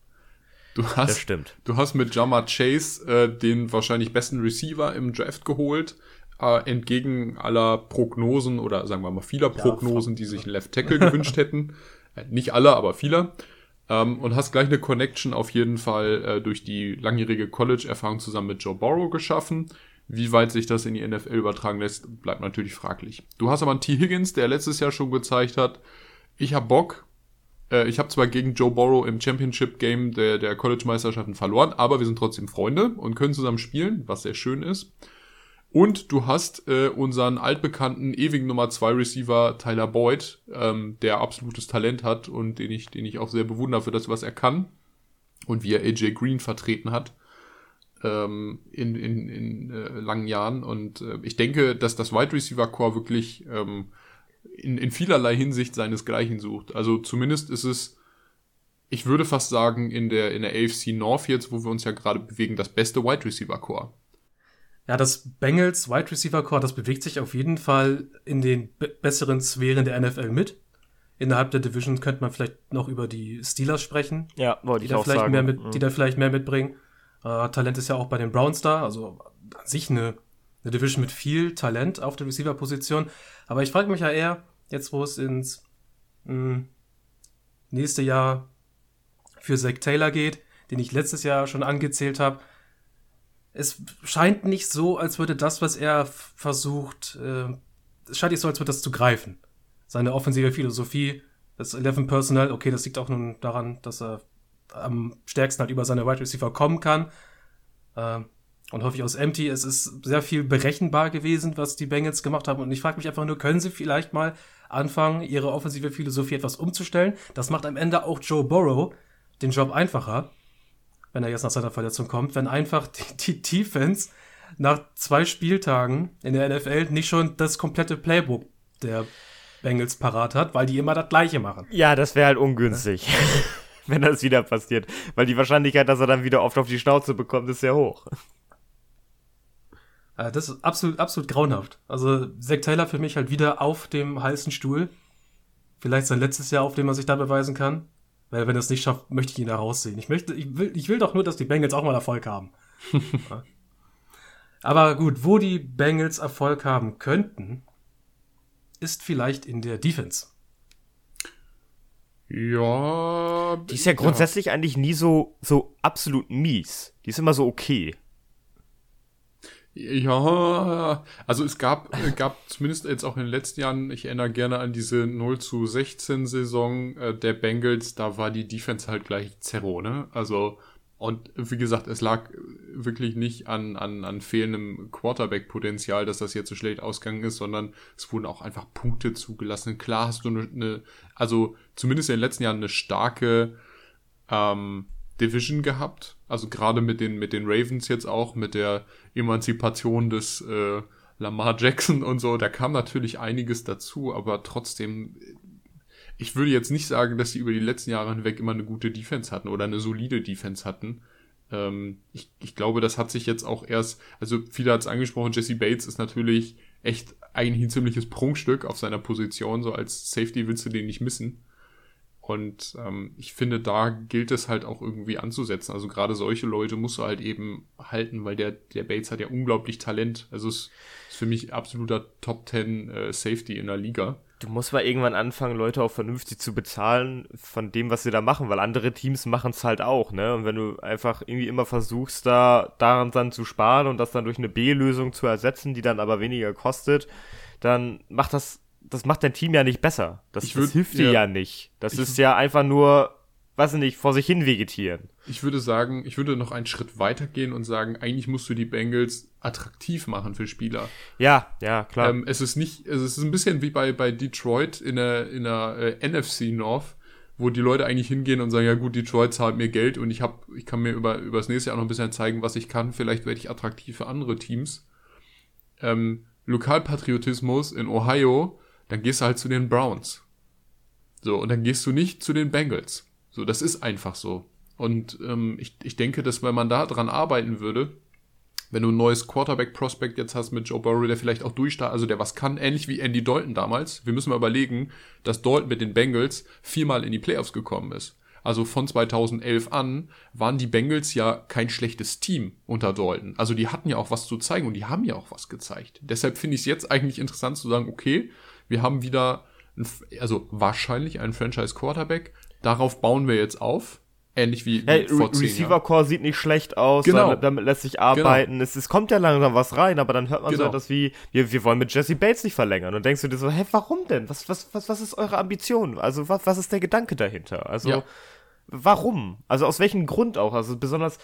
Du hast, das stimmt. Du hast mit Jama Chase äh, den wahrscheinlich besten Receiver im Draft geholt äh, entgegen aller Prognosen oder sagen wir mal vieler Prognosen, die sich einen Left Tackle gewünscht hätten. Äh, nicht alle, aber viele. Ähm, und hast gleich eine Connection auf jeden Fall äh, durch die langjährige College-Erfahrung zusammen mit Joe Borrow geschaffen. Wie weit sich das in die NFL übertragen lässt, bleibt natürlich fraglich. Du hast aber einen T. Higgins, der letztes Jahr schon gezeigt hat, ich hab Bock. Äh, ich habe zwar gegen Joe Borrow im Championship-Game der, der College-Meisterschaften verloren, aber wir sind trotzdem Freunde und können zusammen spielen, was sehr schön ist. Und du hast äh, unseren altbekannten ewigen Nummer 2 Receiver Tyler Boyd, ähm, der absolutes Talent hat und den ich, den ich auch sehr bewundere für das, was er kann. Und wie er AJ Green vertreten hat ähm, in, in, in äh, langen Jahren. Und äh, ich denke, dass das Wide Receiver Core wirklich ähm, in, in vielerlei Hinsicht seinesgleichen sucht. Also zumindest ist es, ich würde fast sagen, in der, in der AFC North jetzt, wo wir uns ja gerade bewegen, das beste Wide Receiver Core. Ja, das Bengals Wide Receiver Core, das bewegt sich auf jeden Fall in den besseren Sphären der NFL mit. Innerhalb der Division könnte man vielleicht noch über die Steelers sprechen. Ja, wollte ich auch vielleicht sagen. Mehr mit, mhm. Die da vielleicht mehr mitbringen. Äh, Talent ist ja auch bei den Browns da, also an sich eine, eine Division mit viel Talent auf der Receiver-Position. Aber ich frage mich ja eher, jetzt wo es ins mh, hm, nächste Jahr für Zach Taylor geht, den ich letztes Jahr schon angezählt habe, es scheint nicht so, als würde das, was er versucht, äh, es scheint nicht so, als würde das zu greifen. Seine offensive Philosophie, das 11 Personal, okay, das liegt auch nun daran, dass er am stärksten halt über seine Wide Receiver kommen kann. Äh, und häufig aus Empty. Es ist sehr viel berechenbar gewesen, was die Bengals gemacht haben. Und ich frage mich einfach nur, können sie vielleicht mal anfangen, ihre offensive Philosophie etwas umzustellen? Das macht am Ende auch Joe Burrow den Job einfacher wenn er jetzt nach seiner Verletzung kommt, wenn einfach die, die Defense nach zwei Spieltagen in der NFL nicht schon das komplette Playbook der Bengals parat hat, weil die immer das Gleiche machen. Ja, das wäre halt ungünstig, ja? wenn das wieder passiert. Weil die Wahrscheinlichkeit, dass er dann wieder oft auf die Schnauze bekommt, ist sehr hoch. Das ist absolut, absolut grauenhaft. Also Zach Taylor für mich halt wieder auf dem heißen Stuhl. Vielleicht sein letztes Jahr, auf dem er sich da beweisen kann. Weil wenn er es nicht schafft, möchte ich ihn da rausziehen. Ich möchte, ich will, ich will doch nur, dass die Bengals auch mal Erfolg haben. Aber gut, wo die Bengals Erfolg haben könnten, ist vielleicht in der Defense. Ja. Die ist ja grundsätzlich ja. eigentlich nie so, so absolut mies. Die ist immer so okay. Ja, also es gab, gab zumindest jetzt auch in den letzten Jahren, ich erinnere gerne an diese 0 zu 16 Saison äh, der Bengals, da war die Defense halt gleich Zerro, ne? Also, und wie gesagt, es lag wirklich nicht an, an, an fehlendem Quarterback-Potenzial, dass das jetzt so schlecht ausgegangen ist, sondern es wurden auch einfach Punkte zugelassen. Klar hast du eine, eine also zumindest in den letzten Jahren eine starke ähm, Division gehabt. Also gerade mit den, mit den Ravens jetzt auch, mit der Emanzipation des äh, Lamar Jackson und so, da kam natürlich einiges dazu, aber trotzdem, ich würde jetzt nicht sagen, dass sie über die letzten Jahre hinweg immer eine gute Defense hatten oder eine solide Defense hatten. Ähm, ich, ich glaube, das hat sich jetzt auch erst, also viele hat es angesprochen, Jesse Bates ist natürlich echt eigentlich ein ziemliches Prunkstück auf seiner Position, so als Safety willst du den nicht missen. Und ähm, ich finde, da gilt es halt auch irgendwie anzusetzen. Also gerade solche Leute musst du halt eben halten, weil der, der Bates hat ja unglaublich Talent. Also es ist für mich absoluter Top 10 äh, Safety in der Liga. Du musst mal irgendwann anfangen, Leute auch vernünftig zu bezahlen von dem, was sie da machen, weil andere Teams machen es halt auch, ne? Und wenn du einfach irgendwie immer versuchst, da daran dann zu sparen und das dann durch eine B-Lösung zu ersetzen, die dann aber weniger kostet, dann macht das das macht dein Team ja nicht besser. Das, würd, das hilft dir ja, ja nicht. Das ist ja einfach nur, weiß ich nicht, vor sich hin vegetieren. Ich würde sagen, ich würde noch einen Schritt weiter gehen und sagen, eigentlich musst du die Bengals attraktiv machen für Spieler. Ja, ja, klar. Ähm, es ist nicht, es ist ein bisschen wie bei, bei Detroit in der, in der äh, NFC North, wo die Leute eigentlich hingehen und sagen, ja gut, Detroit zahlt mir Geld und ich hab, ich kann mir über, über das nächste Jahr noch ein bisschen zeigen, was ich kann. Vielleicht werde ich attraktiv für andere Teams. Ähm, Lokalpatriotismus in Ohio dann gehst du halt zu den Browns. So, und dann gehst du nicht zu den Bengals. So, das ist einfach so. Und ähm, ich, ich denke, dass wenn man da dran arbeiten würde, wenn du ein neues Quarterback-Prospect jetzt hast mit Joe Burrow, der vielleicht auch durchstartet, also der was kann, ähnlich wie Andy Dalton damals. Wir müssen mal überlegen, dass Dalton mit den Bengals viermal in die Playoffs gekommen ist. Also von 2011 an waren die Bengals ja kein schlechtes Team unter Dalton. Also die hatten ja auch was zu zeigen und die haben ja auch was gezeigt. Deshalb finde ich es jetzt eigentlich interessant zu sagen, okay, wir haben wieder, ein, also wahrscheinlich einen Franchise-Quarterback. Darauf bauen wir jetzt auf. Ähnlich wie hey, vor Re Receiver Core sieht nicht schlecht aus, genau. damit, damit lässt sich arbeiten. Genau. Es, es kommt ja langsam was rein, aber dann hört man genau. so etwas wie, wir, wir wollen mit Jesse Bates nicht verlängern. Und denkst du dir so, hä, warum denn? Was, was, was, was ist eure Ambition? Also, was, was ist der Gedanke dahinter? Also, ja. warum? Also, aus welchem Grund auch? Also, besonders,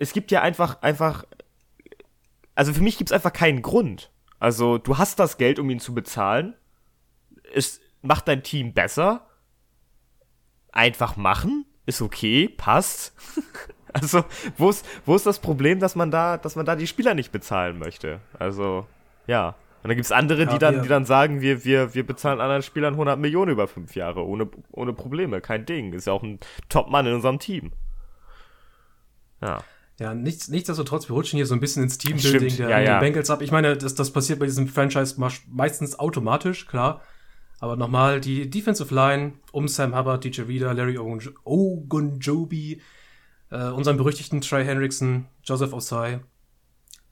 es gibt ja einfach, einfach, also für mich gibt es einfach keinen Grund. Also, du hast das Geld, um ihn zu bezahlen es macht dein Team besser. Einfach machen, ist okay, passt. also, wo ist, wo ist das Problem, dass man da, dass man da die Spieler nicht bezahlen möchte? Also, ja. Und dann gibt es andere, die dann, die dann sagen, wir, wir, wir bezahlen anderen Spielern 100 Millionen über fünf Jahre, ohne, ohne Probleme, kein Ding. Ist ja auch ein Top-Mann in unserem Team. Ja. Ja, nichts, nichtsdestotrotz, wir rutschen hier so ein bisschen ins Teambuilding der, ja, ja. Bengals ab. Ich meine, das, das passiert bei diesem Franchise meistens automatisch, klar. Aber nochmal, die Defensive Line um Sam Hubbard, DJ Reader, Larry Ogunjobi, äh, unseren berüchtigten Trey Hendrickson, Joseph Osai.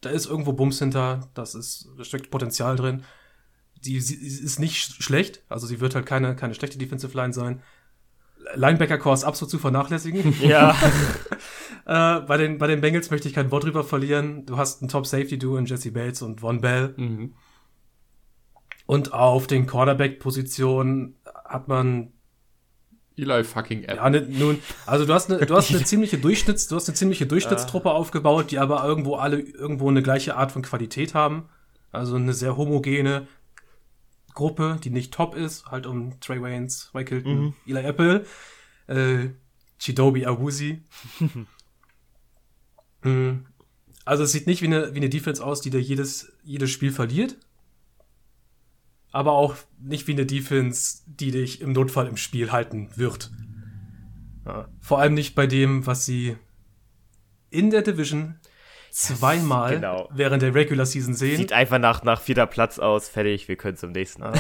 Da ist irgendwo Bums hinter, das ist, da steckt Potenzial drin. Die, sie ist nicht schlecht, also sie wird halt keine, keine schlechte Defensive Line sein. Linebacker-Core ist absolut zu vernachlässigen. Ja. äh, bei, den, bei den Bengals möchte ich kein Wort drüber verlieren. Du hast einen Top-Safety-Duo in Jesse Bates und Von Bell. Mhm. Und auf den Quarterback-Positionen hat man Eli fucking Apple. Ja, ne, nun, also du hast eine, du hast eine ziemliche Durchschnitts, du hast eine ziemliche Durchschnittstruppe aufgebaut, die aber irgendwo alle irgendwo eine gleiche Art von Qualität haben. Also eine sehr homogene Gruppe, die nicht top ist, halt um Trey Waynes, Mike Hilton, mhm. Eli Apple, äh, Chidobi Awuzi. Mhm. also es sieht nicht wie eine, wie eine Defense aus, die dir jedes, jedes Spiel verliert aber auch nicht wie eine Defense, die dich im Notfall im Spiel halten wird. Ja. Vor allem nicht bei dem, was sie in der Division zweimal genau. während der Regular Season sehen. Sieht einfach nach, nach vierter Platz aus, fertig, wir können zum nächsten. Ja.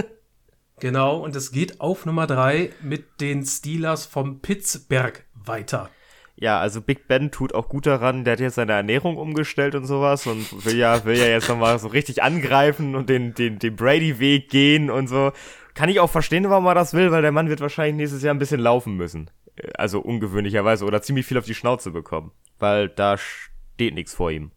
genau, und es geht auf Nummer drei mit den Steelers vom Pittsburgh weiter ja, also Big Ben tut auch gut daran, der hat jetzt seine Ernährung umgestellt und sowas und will ja, will ja jetzt nochmal so richtig angreifen und den, den, den Brady-Weg gehen und so. Kann ich auch verstehen, warum er das will, weil der Mann wird wahrscheinlich nächstes Jahr ein bisschen laufen müssen. Also ungewöhnlicherweise oder ziemlich viel auf die Schnauze bekommen. Weil da steht nichts vor ihm.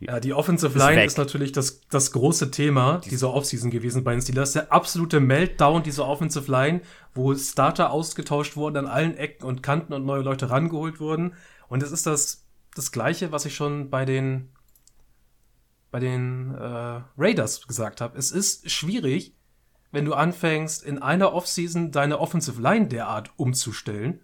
Ja, die Offensive Line ist, ist natürlich das, das große Thema dieser Offseason gewesen bei den Steelers. Der absolute Meltdown dieser Offensive Line, wo Starter ausgetauscht wurden, an allen Ecken und Kanten und neue Leute rangeholt wurden. Und es ist das, das Gleiche, was ich schon bei den, bei den äh, Raiders gesagt habe. Es ist schwierig, wenn du anfängst, in einer Offseason deine Offensive Line derart umzustellen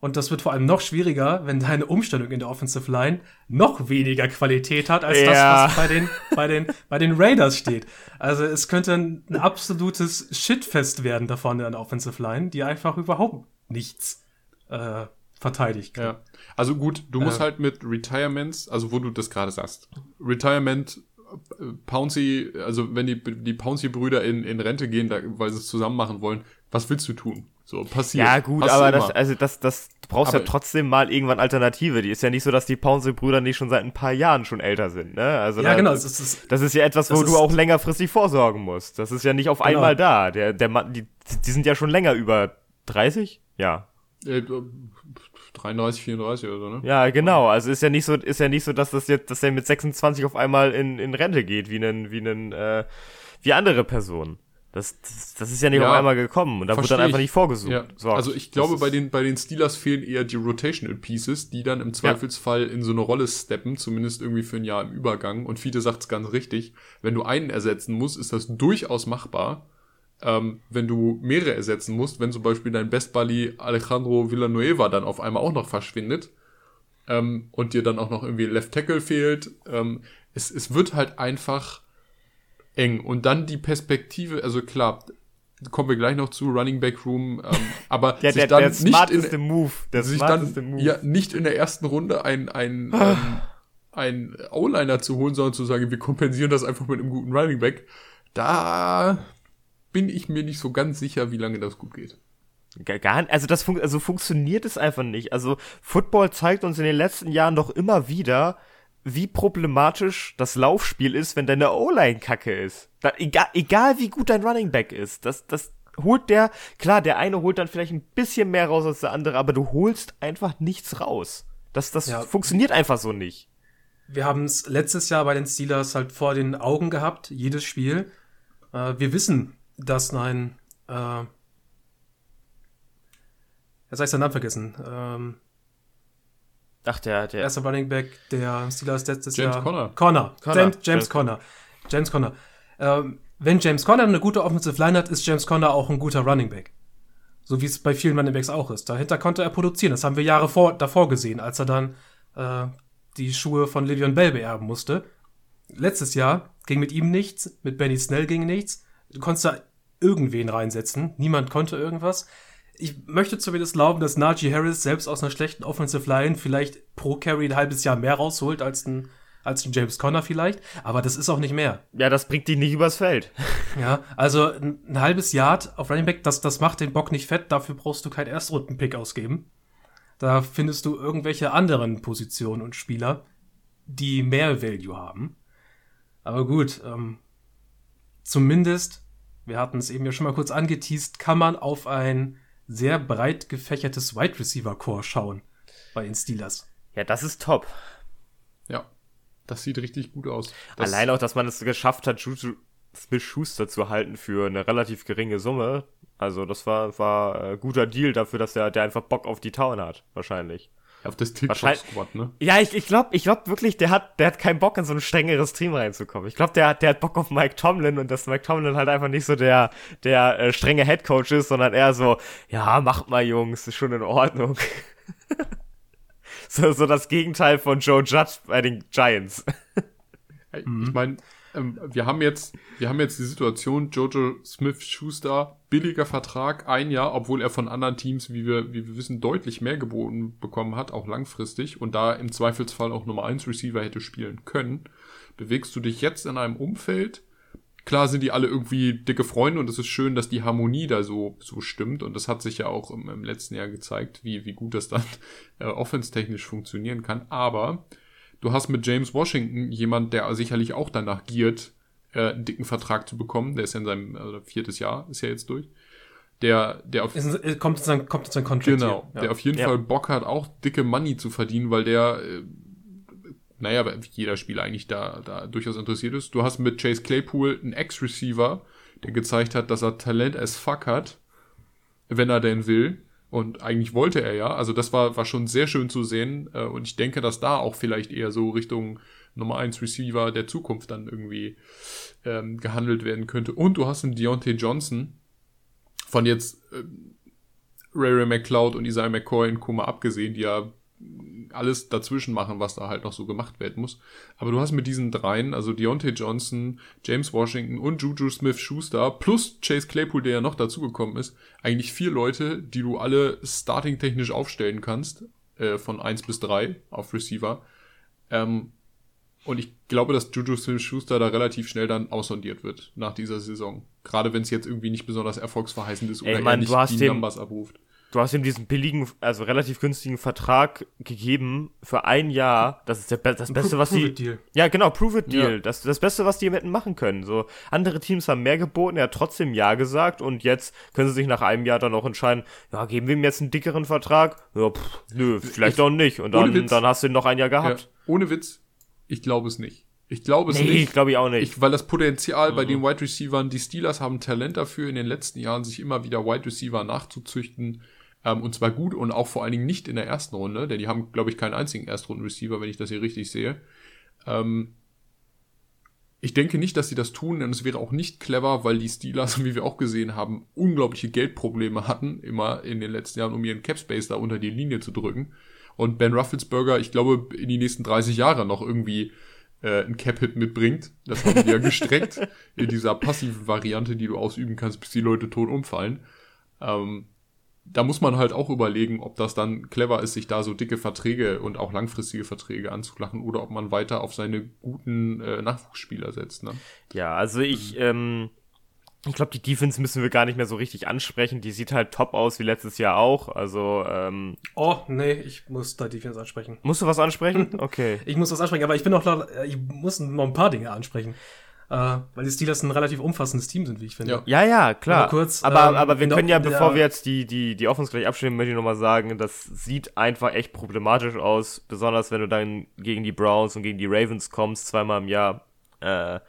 und das wird vor allem noch schwieriger, wenn deine Umstellung in der Offensive Line noch weniger Qualität hat als ja. das, was bei den, bei, den, bei den Raiders steht. Also es könnte ein, ein absolutes Shitfest werden davon in der Offensive Line, die einfach überhaupt nichts äh, verteidigt. Ja. Also gut, du musst äh, halt mit Retirements, also wo du das gerade sagst, Retirement Pouncy, also wenn die, die Pouncy-Brüder in, in Rente gehen, da, weil sie es zusammen machen wollen, was willst du tun? So, passiert. Ja, gut, Passiert aber immer. das, also das, das, du brauchst Aber- ja trotzdem mal irgendwann Alternative. Die ist ja nicht so, dass die Pounce-Brüder nicht schon seit ein paar Jahren schon älter sind, ne? Also Ja, da, genau. Das ist, Das ist ja etwas, wo du ist- auch längerfristig vorsorgen musst. Das ist ja nicht auf Genau. einmal da. Der, der Mann, die, die sind ja schon länger über 30? Ja. Äh, 33, 34 oder so, ne? Ja, genau. Also ist ja nicht so, ist ja nicht so, dass das jetzt, dass er mit 26 auf einmal in, in Rente geht, wie einen, wie einen, äh, wie andere Personen. Das, das, das ist ja nicht Ja, auf einmal gekommen und da wurde dann einfach ich. nicht vorgesucht. Ja, also ich glaube, bei den, bei den Steelers fehlen eher die Rotational Pieces, die dann im Zweifelsfall in so eine Rolle steppen, zumindest irgendwie für ein Jahr im Übergang. Und Fiete sagt es ganz richtig, wenn du einen ersetzen musst, ist das durchaus machbar. Ähm, wenn du mehrere ersetzen musst, wenn zum Beispiel dein Best Buddy Alejandro Villanueva dann auf einmal auch noch verschwindet ähm, und dir dann auch noch irgendwie Left Tackle fehlt, ähm, es, es wird halt einfach eng. Und dann die Perspektive, also klar, kommen wir gleich noch zu, Running Back Room, ähm, aber ja, sich der, dann der nicht in, Move. Der sich dann Move. ja nicht in der ersten Runde ein, ein, ähm, ein O-Liner zu holen, sondern zu sagen, wir kompensieren das einfach mit einem guten Running Back, da bin ich mir nicht so ganz sicher, wie lange das gut geht. Gar, gar nicht, also das fun also funktioniert es einfach nicht. Also Football zeigt uns in den letzten Jahren doch immer wieder, wie problematisch das Laufspiel ist, wenn deine O-Line kacke ist. Da, egal, egal wie gut dein Running Back ist, das, das holt der, klar, der eine holt dann vielleicht ein bisschen mehr raus als der andere, aber du holst einfach nichts raus. Das, das Ja. funktioniert einfach so nicht. wir haben es letztes Jahr bei den Steelers halt vor den Augen gehabt, jedes Spiel. Äh, wir wissen, dass ein, äh, jetzt habe ich seinen Namen vergessen, ähm, Ach, der, der, erster Running Back der Steelers letztes James Jahr. Conner. Conner. Conner. James, James James Conner. James Conner. Ähm, wenn James Conner eine gute Offensive Line hat, ist James Conner auch ein guter Running Back. So wie es bei vielen Running Backs auch ist. Dahinter konnte er produzieren. Das haben wir Jahre vor, davor gesehen, als er dann äh, die Schuhe von Livion Bell beerben musste. Letztes Jahr ging mit ihm nichts, mit Benny Snell ging nichts. Du konntest da irgendwen reinsetzen. Niemand konnte irgendwas. Ich möchte zumindest glauben, dass Najee Harris selbst aus einer schlechten Offensive Line vielleicht pro Carry ein halbes Jahr mehr rausholt als ein, als ein James Conner vielleicht. Aber das ist auch nicht mehr. ja, das bringt dich nicht übers Feld. Ja, also ein, ein halbes Yard auf Running Back, das, das macht den Bock nicht fett. Dafür brauchst du keinen Erstrunden-Pick ausgeben. Da findest du irgendwelche anderen Positionen und Spieler, die mehr Value haben. Aber gut, ähm, zumindest, wir hatten es eben ja schon mal kurz angeteased, kann man auf ein sehr breit gefächertes Wide Receiver Core schauen bei den Steelers. Ja, das ist top. Ja, das sieht richtig gut aus. Das, Allein auch, dass man es geschafft hat, Juju Smith-Schuster zu halten für eine relativ geringe Summe. Also das war war äh, guter Deal dafür, dass der der einfach Bock auf die Town hat, wahrscheinlich. Auf das TikTok-Squad, ne? Ja, ich, ich glaube ich glaub wirklich, der hat, der hat keinen Bock, in so ein strengeres Team reinzukommen. Ich glaube, der, hat- der hat Bock auf Mike Tomlin und dass Mike Tomlin halt einfach nicht so der, der äh, strenge Headcoach ist, sondern eher so, ja, macht mal, Jungs, ist schon in Ordnung. so, so das Gegenteil von Joe Judge bei den Giants. Ich meine, ähm, wir haben jetzt, wir haben jetzt die Situation, Jojo Smith Schuster, billiger Vertrag, ein Jahr, obwohl er von anderen Teams, wie wir, wie wir wissen, deutlich mehr geboten bekommen hat, auch langfristig, und da im Zweifelsfall auch Nummer 1 Receiver hätte spielen können. Bewegst du dich jetzt in einem Umfeld, klar sind die alle irgendwie dicke Freunde und es ist schön, dass die Harmonie da so, so stimmt. Und das hat sich ja auch im, im letzten Jahr gezeigt, wie, wie gut das dann äh, offense-technisch funktionieren kann, aber du hast mit James Washington jemand, der sicherlich auch danach giert, äh, einen dicken Vertrag zu bekommen, der ist ja in seinem also viertes Jahr, ist ja jetzt durch, der, der auf Ist, ein- kommt in sein, kommt in sein Contract Genau, hier. Ja. der auf jeden Ja. Fall Bock hat, auch dicke Money zu verdienen, weil der, äh, naja, wie jeder Spieler eigentlich da, da durchaus interessiert ist. Du hast mit Chase Claypool einen Ex-Receiver, der gezeigt hat, dass er Talent as fuck hat, wenn er denn will. Und eigentlich wollte er ja. Also das war, war schon sehr schön zu sehen. Äh, Und ich denke, dass da auch vielleicht eher so Richtung Nummer 1 Receiver der Zukunft dann irgendwie ähm, gehandelt werden könnte. Und du hast einen Deontay Johnson von jetzt ähm, Ray Ray McCloud und Isaiah McCoy in Kuma abgesehen, die ja alles dazwischen machen, was da halt noch so gemacht werden muss. Aber du hast mit diesen dreien, also Deontay Johnson, James Washington und Juju Smith-Schuster plus Chase Claypool, der ja noch dazugekommen ist, eigentlich vier Leute, die du alle starting-technisch aufstellen kannst, äh, von eins bis drei auf Receiver. Ähm, Und ich glaube, dass Juju Smith-Schuster da relativ schnell dann aussondiert wird nach dieser Saison. Gerade wenn es jetzt irgendwie nicht besonders erfolgsverheißend ist Ey, oder Mann, er nicht die den- Numbers abruft. Du hast ihm diesen billigen, also relativ günstigen Vertrag gegeben für ein Jahr. Das ist der, Be- das Beste, was Prove die. Deal. Ja, genau, Prove It Deal. Ja. Das das Beste, was die ihm hätten machen können. So andere Teams haben mehr geboten, er hat trotzdem ja gesagt und jetzt können sie sich nach einem Jahr dann auch entscheiden, ja, geben wir ihm jetzt einen dickeren Vertrag? Ja, pff, nö, vielleicht Ich- auch nicht. Und dann, dann hast du ihn noch ein Jahr Ja, gehabt. ohne Witz, ich glaube es nicht. Ich glaube es nee, nicht. glaube ich auch nicht. Ich, weil das Potenzial bei den Wide Receivern, die Steelers haben Talent dafür, in den letzten Jahren sich immer wieder Wide Receiver nachzuzüchten. Ähm, und zwar gut und auch vor allen Dingen nicht in der ersten Runde, denn die haben, glaube ich, keinen einzigen Erstrunden-Receiver, wenn ich das hier richtig sehe. Ähm, ich denke nicht, dass sie das tun, und es wäre auch nicht clever, weil die Steelers, wie wir auch gesehen haben, unglaubliche Geldprobleme hatten, immer in den letzten Jahren, um ihren Capspace da unter die Linie zu drücken. Und Ben Rufflesberger, ich glaube, in die nächsten 30 Jahre noch irgendwie äh, ein Cap-Hit mitbringt. Das haben die ja gestreckt in dieser passiven Variante, die du ausüben kannst, bis die Leute tot umfallen. Ähm, da muss man halt auch überlegen, ob das dann clever ist, sich da so dicke Verträge und auch langfristige Verträge anzulachen oder ob man weiter auf seine guten äh, Nachwuchsspieler setzt. Ne? Ja, also ich, ähm, ich glaube, die Defense müssen wir gar nicht mehr so richtig ansprechen. Die sieht halt top aus wie letztes Jahr auch. Also, ähm, Oh, nee, ich muss da Defense ansprechen. musst du was ansprechen? Okay. Ich muss was ansprechen, aber ich bin auch noch, äh, ich muss noch ein paar Dinge ansprechen. Äh, weil die Steelers ein relativ umfassendes Team sind, wie ich finde. Ja. Ja, ja, klar. Nur kurz, aber, ähm, aber wir können ja, bevor wir jetzt die, die, die Offense gleich abstimmen, möchte ich nochmal sagen, das sieht einfach echt problematisch aus. Besonders wenn du dann gegen die Browns und gegen die Ravens kommst, zweimal im Jahr. Äh,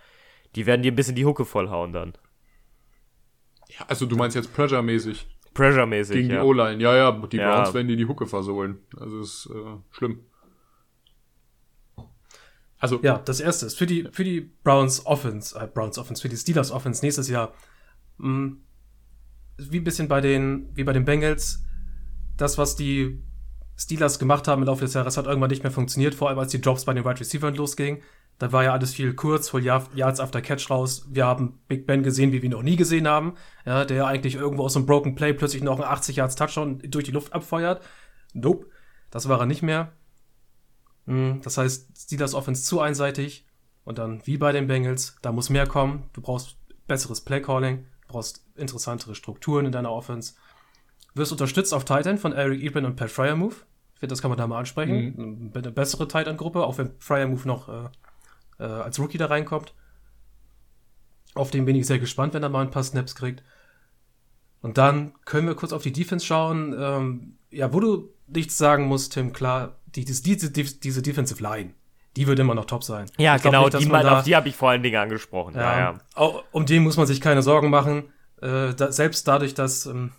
die werden dir ein bisschen die Hucke vollhauen dann. Ja, also du meinst jetzt Pressure-mäßig Pressure-mäßig, gegen ja. die O-Line. Ja, ja, die Ja. Browns werden dir die Hucke versohlen. Also ist äh, schlimm. Also Ja, das erste ist für die, für die Browns Offense, äh, Browns Offense, für die Steelers Offense nächstes Jahr, mh, wie ein bisschen bei den, wie bei den Bengals, das, was die Steelers gemacht haben im Laufe des Jahres, hat irgendwann nicht mehr funktioniert, vor allem als die Drops bei den Wide Receivers losgingen. Da war ja alles viel kurz, hol Yard- Yards after Catch raus. Wir haben Big Ben gesehen, wie wir ihn noch nie gesehen haben. Ja, der eigentlich irgendwo aus einem Broken Play plötzlich noch einen 80 Yards Touchdown durch die Luft abfeuert. Nope. Das war er nicht mehr. Mm, Das heißt, Steelers Offense zu einseitig. Und dann, wie bei den Bengals, da muss mehr kommen. Du brauchst besseres Playcalling, du brauchst interessantere Strukturen in deiner Offense. Wirst unterstützt auf Titan von Eric Ebron und Pat Fryermove. Ich finde, das kann man da mal ansprechen. Eine bessere Titan-Gruppe, auch wenn Fryermove noch äh, äh, als Rookie da reinkommt. Auf den bin ich sehr gespannt, wenn er mal ein paar Snaps kriegt. Und dann können wir kurz auf die Defense schauen. Ähm, ja, wo du nichts sagen musst, Tim, klar, die, die, diese, diese Defensive Line, die wird immer noch top sein. Ja, genau, nicht, die, man da- auf die habe ich vor allen Dingen angesprochen. Ja, ja. ja. Auch, um den muss man sich keine Sorgen machen. Äh, da, selbst dadurch, dass ähm,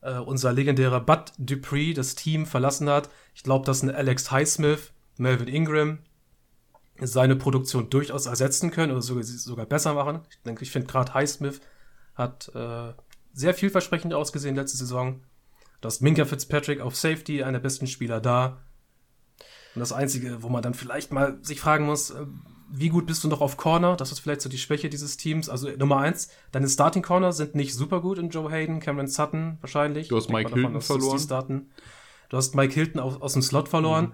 äh, unser legendärer Bud Dupree das Team verlassen hat, ich glaube, dass ein Alex Highsmith, Melvin Ingram seine Produktion durchaus ersetzen können oder sogar, sogar besser machen. Ich denke, ich finde gerade Highsmith hat äh, sehr vielversprechend ausgesehen letzte Saison. Du hast Minka Fitzpatrick auf Safety, einer der besten Spieler da. Und das Einzige, wo man dann vielleicht mal sich fragen muss, äh, wie gut bist du noch auf Corner? Das ist vielleicht so die Schwäche dieses Teams. Also Nummer eins, deine Starting Corner sind nicht super gut in Joe Hayden, Cameron Sutton wahrscheinlich. Du hast Mike davon Hilton verloren. Du hast Mike Hilton aus, aus dem Slot verloren.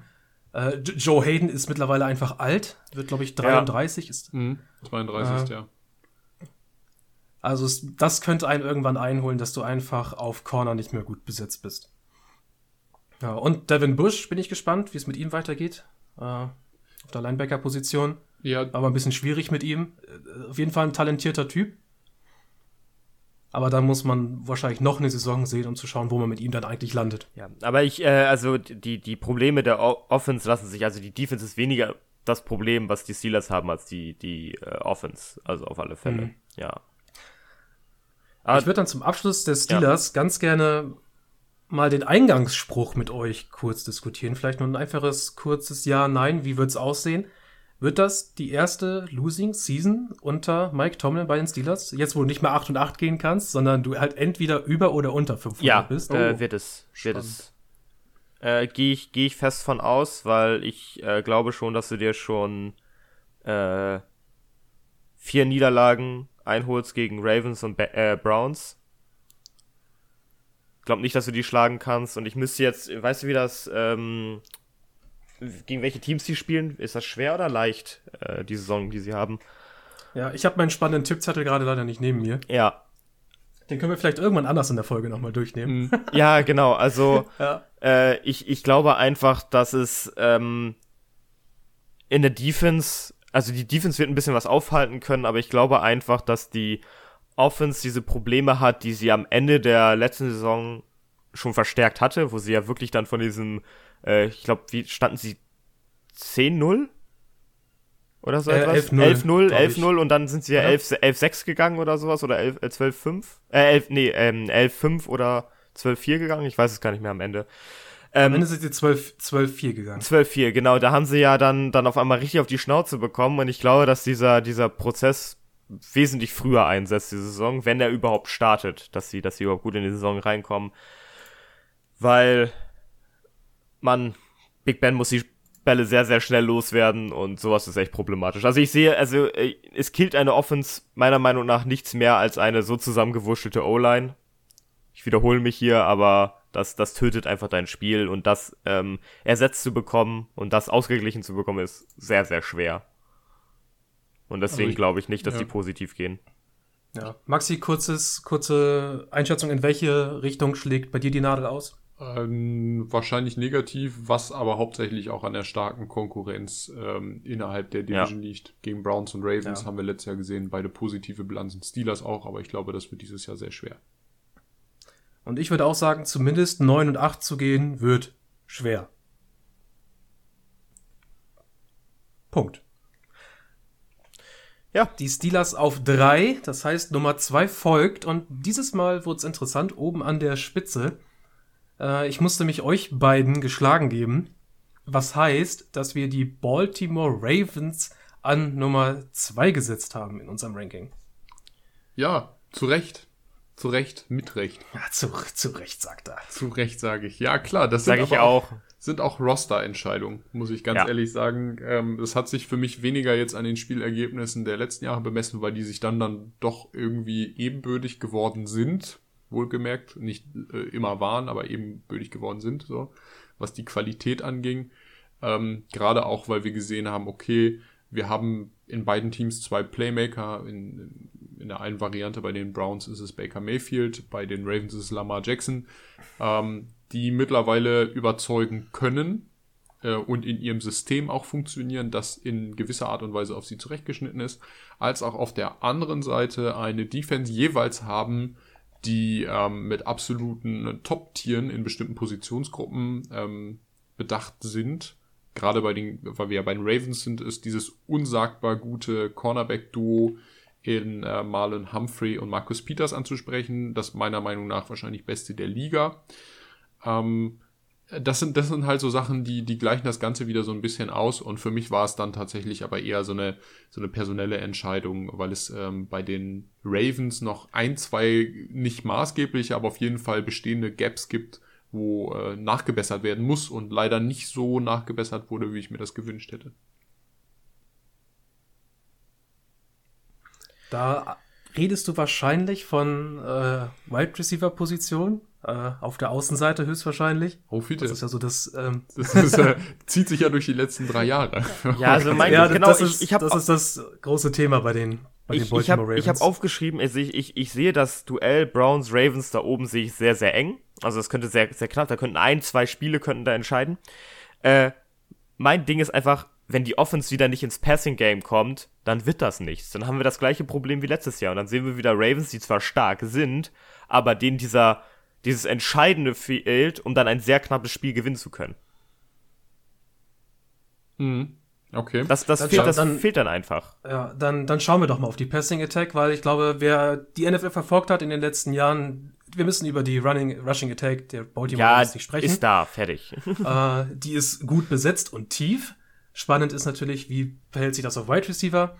Äh, Jo- Joe Hayden ist mittlerweile einfach alt, wird glaube ich 33, ist Mhm. 32. Äh, ja. Also es, das könnte einen irgendwann einholen, dass du einfach auf Corner nicht mehr gut besetzt bist. Ja, und Devin Bush, bin ich gespannt, wie es mit ihm weitergeht. Äh, auf der Linebacker-Position. Ja, War aber ein bisschen schwierig mit ihm. Äh, Auf jeden Fall ein talentierter Typ. Aber dann muss man wahrscheinlich noch eine Saison sehen, um zu schauen, wo man mit ihm dann eigentlich landet. Ja, aber ich, äh, also die, die Probleme der o Offense lassen sich, also die Defense ist weniger das Problem, was die Steelers haben, als die, die äh, Offense. Also auf alle Fälle. Mhm. Ja. Ich Ah, würde dann zum Abschluss des Steelers ganz gerne mal den Eingangsspruch mit euch kurz diskutieren. Vielleicht nur ein einfaches, kurzes Ja, Nein. Wie wird's aussehen? Wird das die erste Losing Season unter Mike Tomlin bei den Steelers? Jetzt, wo du nicht mehr 8 und 8 gehen kannst, sondern du halt entweder über oder unter 500 ja, bist. äh, Oh, wird es. Wird spannend. es. Äh, Gehe ich, geh ich fest von aus, weil ich äh, glaube schon, dass du dir schon äh, vier Niederlagen einholst gegen Ravens und Ba- äh, Browns. Glaub nicht, dass du die schlagen kannst. Und ich müsste jetzt, weißt du, wie das ähm, gegen welche Teams sie spielen. Ist das schwer oder leicht, äh, die Saison, die sie haben? Ja, ich habe meinen spannenden Tippzettel gerade leider nicht neben mir. Ja. Den können wir vielleicht irgendwann anders in der Folge nochmal durchnehmen. Mhm. Ja, genau. Also Ja. äh, ich, ich glaube einfach, dass es ähm, in der Defense, also die Defense wird ein bisschen was aufhalten können, aber ich glaube einfach, dass die Offense diese Probleme hat, die sie am Ende der letzten Saison schon verstärkt hatte, wo sie ja wirklich dann von diesem, äh, ich glaube, wie standen sie 10-0? Oder so Äh, etwas? 11-0, 11-0, glaub ich. 11-0 und dann sind sie ja Oder? 11 11-6 gegangen oder sowas oder 11 äh, 12-5? Äh, 11, nee, ähm, 11-5 oder 12-4 gegangen, ich weiß es gar nicht mehr am Ende. Am Ähm, Ende sind sie 12 12-4 gegangen. 12-4, genau, da haben sie ja dann, dann auf einmal richtig auf die Schnauze bekommen und ich glaube, dass dieser, dieser Prozess wesentlich früher einsetzt, diese Saison, wenn er überhaupt startet, dass sie, dass sie überhaupt gut in die Saison reinkommen. Weil man, Big Ben muss die Bälle sehr, sehr schnell loswerden und sowas ist echt problematisch. Also ich sehe, also äh, es killt eine Offense meiner Meinung nach nichts mehr als eine so zusammengewurschelte O-Line. Ich wiederhole mich hier, aber das, das tötet einfach dein Spiel und das ähm, ersetzt zu bekommen und das ausgeglichen zu bekommen ist sehr, sehr schwer. Und deswegen Also glaube ich nicht, dass ja. die positiv gehen. Ja. Maxi, kurzes, kurze Einschätzung, in welche Richtung schlägt bei dir die Nadel aus? Ähm, wahrscheinlich negativ, was aber hauptsächlich auch an der starken Konkurrenz ähm, innerhalb der Division liegt. Gegen Browns und Ravens Ja. haben wir letztes Jahr gesehen, beide positive Bilanzen. Steelers auch, aber ich glaube, das wird dieses Jahr sehr schwer. Und ich würde auch sagen, zumindest 9 und 8 zu gehen, wird schwer. Punkt. Ja. Die Steelers auf 3, das heißt Nummer 2 folgt und dieses Mal wurde es interessant, oben an der Spitze. Äh, ich musste mich euch beiden geschlagen geben, was heißt, dass wir die Baltimore Ravens an Nummer 2 gesetzt haben in unserem Ranking. Ja, zu Recht. Zu Recht, mit Recht. Ja, zu, zu Recht, sagt er. Zu Recht sage ich. Ja, klar, das sind Sage ich aber auch. sind auch Roster-Entscheidungen, muss ich ganz Ja. ehrlich sagen. Ähm, das hat sich für mich weniger jetzt an den Spielergebnissen der letzten Jahre bemessen, weil die sich dann dann doch irgendwie ebenbürtig geworden sind. Wohlgemerkt, nicht äh, immer waren, aber ebenbürtig geworden sind, so, was die Qualität anging. Ähm, Gerade auch, weil wir gesehen haben, okay, wir haben in beiden Teams zwei Playmaker. In, in der einen Variante bei den Browns ist es Baker Mayfield, bei den Ravens ist es Lamar Jackson, ähm, die mittlerweile überzeugen können äh, und in ihrem System auch funktionieren, das in gewisser Art und Weise auf sie zurechtgeschnitten ist, als auch auf der anderen Seite eine Defense jeweils haben, die ähm, mit absoluten Top-Tieren in bestimmten Positionsgruppen ähm, bedacht sind. Gerade bei den, weil wir ja bei den Ravens sind, ist dieses unsagbar gute Cornerback-Duo in äh, Marlon Humphrey und Marcus Peters anzusprechen. Das meiner Meinung nach wahrscheinlich beste der Liga. Ähm, das sind, das sind halt so Sachen, die, die gleichen das Ganze wieder so ein bisschen aus. Und für mich war es dann tatsächlich aber eher so eine, so eine personelle Entscheidung, weil es ähm, bei den Ravens noch ein, zwei nicht maßgebliche, aber auf jeden Fall bestehende Gaps gibt, wo äh, nachgebessert werden muss und leider nicht so nachgebessert wurde, wie ich mir das gewünscht hätte. Da redest du wahrscheinlich von äh, Wide Receiver Position, äh, auf der Außenseite höchstwahrscheinlich. Oh, bitte. Das ist ja so das. Ähm, Das ist, äh, zieht sich ja durch die letzten drei Jahre. Ja, also mein ja, genau, das, ich, ist, ich habe das ist das große Thema bei den, bei den ich, ich Baltimore habe Ravens. ich hab aufgeschrieben, also ich, ich, ich sehe das Duell Browns Ravens da oben sehe ich sehr sehr eng. Also es könnte sehr sehr knapp, da könnten ein, zwei Spiele könnten da entscheiden. Äh, mein Ding ist einfach, wenn die Offense wieder nicht ins Passing Game kommt, dann wird das nichts. Dann haben wir das gleiche Problem wie letztes Jahr und dann sehen wir wieder Ravens, die zwar stark sind, aber denen dieser dieses entscheidende fehlt, um dann ein sehr knappes Spiel gewinnen zu können. Mhm. Okay. Das, das, Dann fehlt, das dann- fehlt dann einfach. Ja, dann, dann schauen wir doch mal auf die Passing Attack, weil ich glaube, wer die NFL verfolgt hat in den letzten Jahren, wir müssen über die Running, Rushing Attack der Baltimore Ja, Ravens nicht sprechen. ist da, fertig. äh, die ist gut besetzt und tief. Spannend ist natürlich, wie verhält sich das auf Wide Receiver?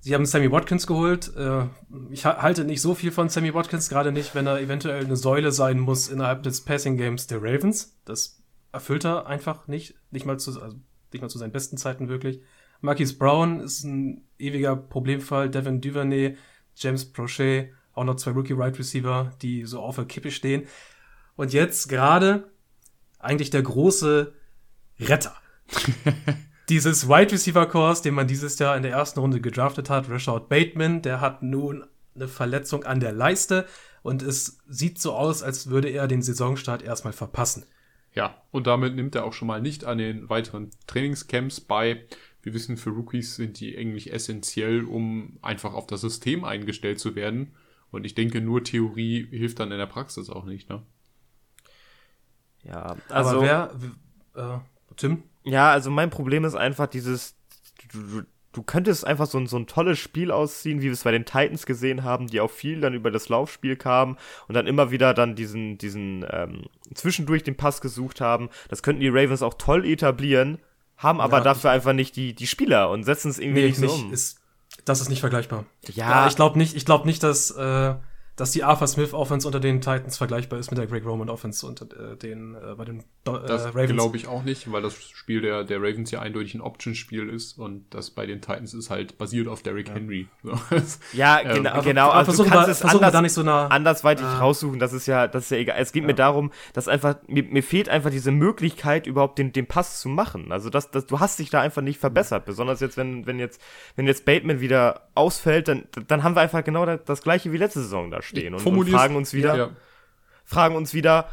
Sie haben Sammy Watkins geholt. Äh, ich ha halte nicht so viel von Sammy Watkins, gerade nicht, wenn er eventuell eine Säule sein muss innerhalb des Passing Games der Ravens. Das erfüllt er einfach nicht, nicht mal zu, also nicht mal zu seinen besten Zeiten wirklich. Marquis Brown ist ein ewiger Problemfall. Devin Duvernay, James Prochet, auch noch zwei Rookie Wide Receiver, die so auf der Kippe stehen. Und jetzt gerade eigentlich der große Retter dieses Wide Receiver Course, den man dieses Jahr in der ersten Runde gedraftet hat, Rashad Bateman, der hat nun eine Verletzung an der Leiste und es sieht so aus, als würde er den Saisonstart erstmal verpassen. Ja, und damit nimmt er auch schon mal nicht an den weiteren Trainingscamps bei. Wir wissen, für Rookies sind die eigentlich essentiell, um einfach auf das System eingestellt zu werden. Und ich denke, nur Theorie hilft dann in der Praxis auch nicht, ne? Ja, also. Aber wer, äh, Tim? Ja, also mein Problem ist einfach dieses, du, du könntest einfach so ein, so ein tolles Spiel ausziehen, wie wir es bei den Titans gesehen haben, die auch viel dann über das Laufspiel kamen und dann immer wieder dann diesen, diesen ähm, zwischendurch den Pass gesucht haben. Das könnten die Ravens auch toll etablieren, haben aber ja, dafür einfach nicht die, die Spieler und setzen es irgendwie nee, nicht so um. Ist, das ist nicht vergleichbar. Ja. ja ich glaube nicht, ich glaube nicht, dass äh, dass die Arthur Smith Offense unter den Titans vergleichbar ist mit der Greg Roman Offense unter äh, den äh, bei den Do äh, das Ravens. glaube ich auch nicht, weil das Spiel der, der Ravens ja eindeutig ein Option-Spiel ist und das bei den Titans ist halt basiert auf Derrick ja. Henry. So. ja, ähm, genau, genau. Also versuchen, du kannst wir, es anders, da nicht so nah, andersweitig äh, raussuchen, das ist ja, das ist ja egal. Es geht ja. mir darum, dass einfach, mir, mir fehlt einfach diese Möglichkeit, überhaupt den, den Pass zu machen. Also das, das, du hast dich da einfach nicht verbessert, besonders jetzt, wenn, wenn jetzt, wenn jetzt Bateman wieder ausfällt, dann, dann haben wir einfach genau das, das gleiche wie letzte Saison da stehen und, und fragen uns wieder, ja. fragen uns wieder,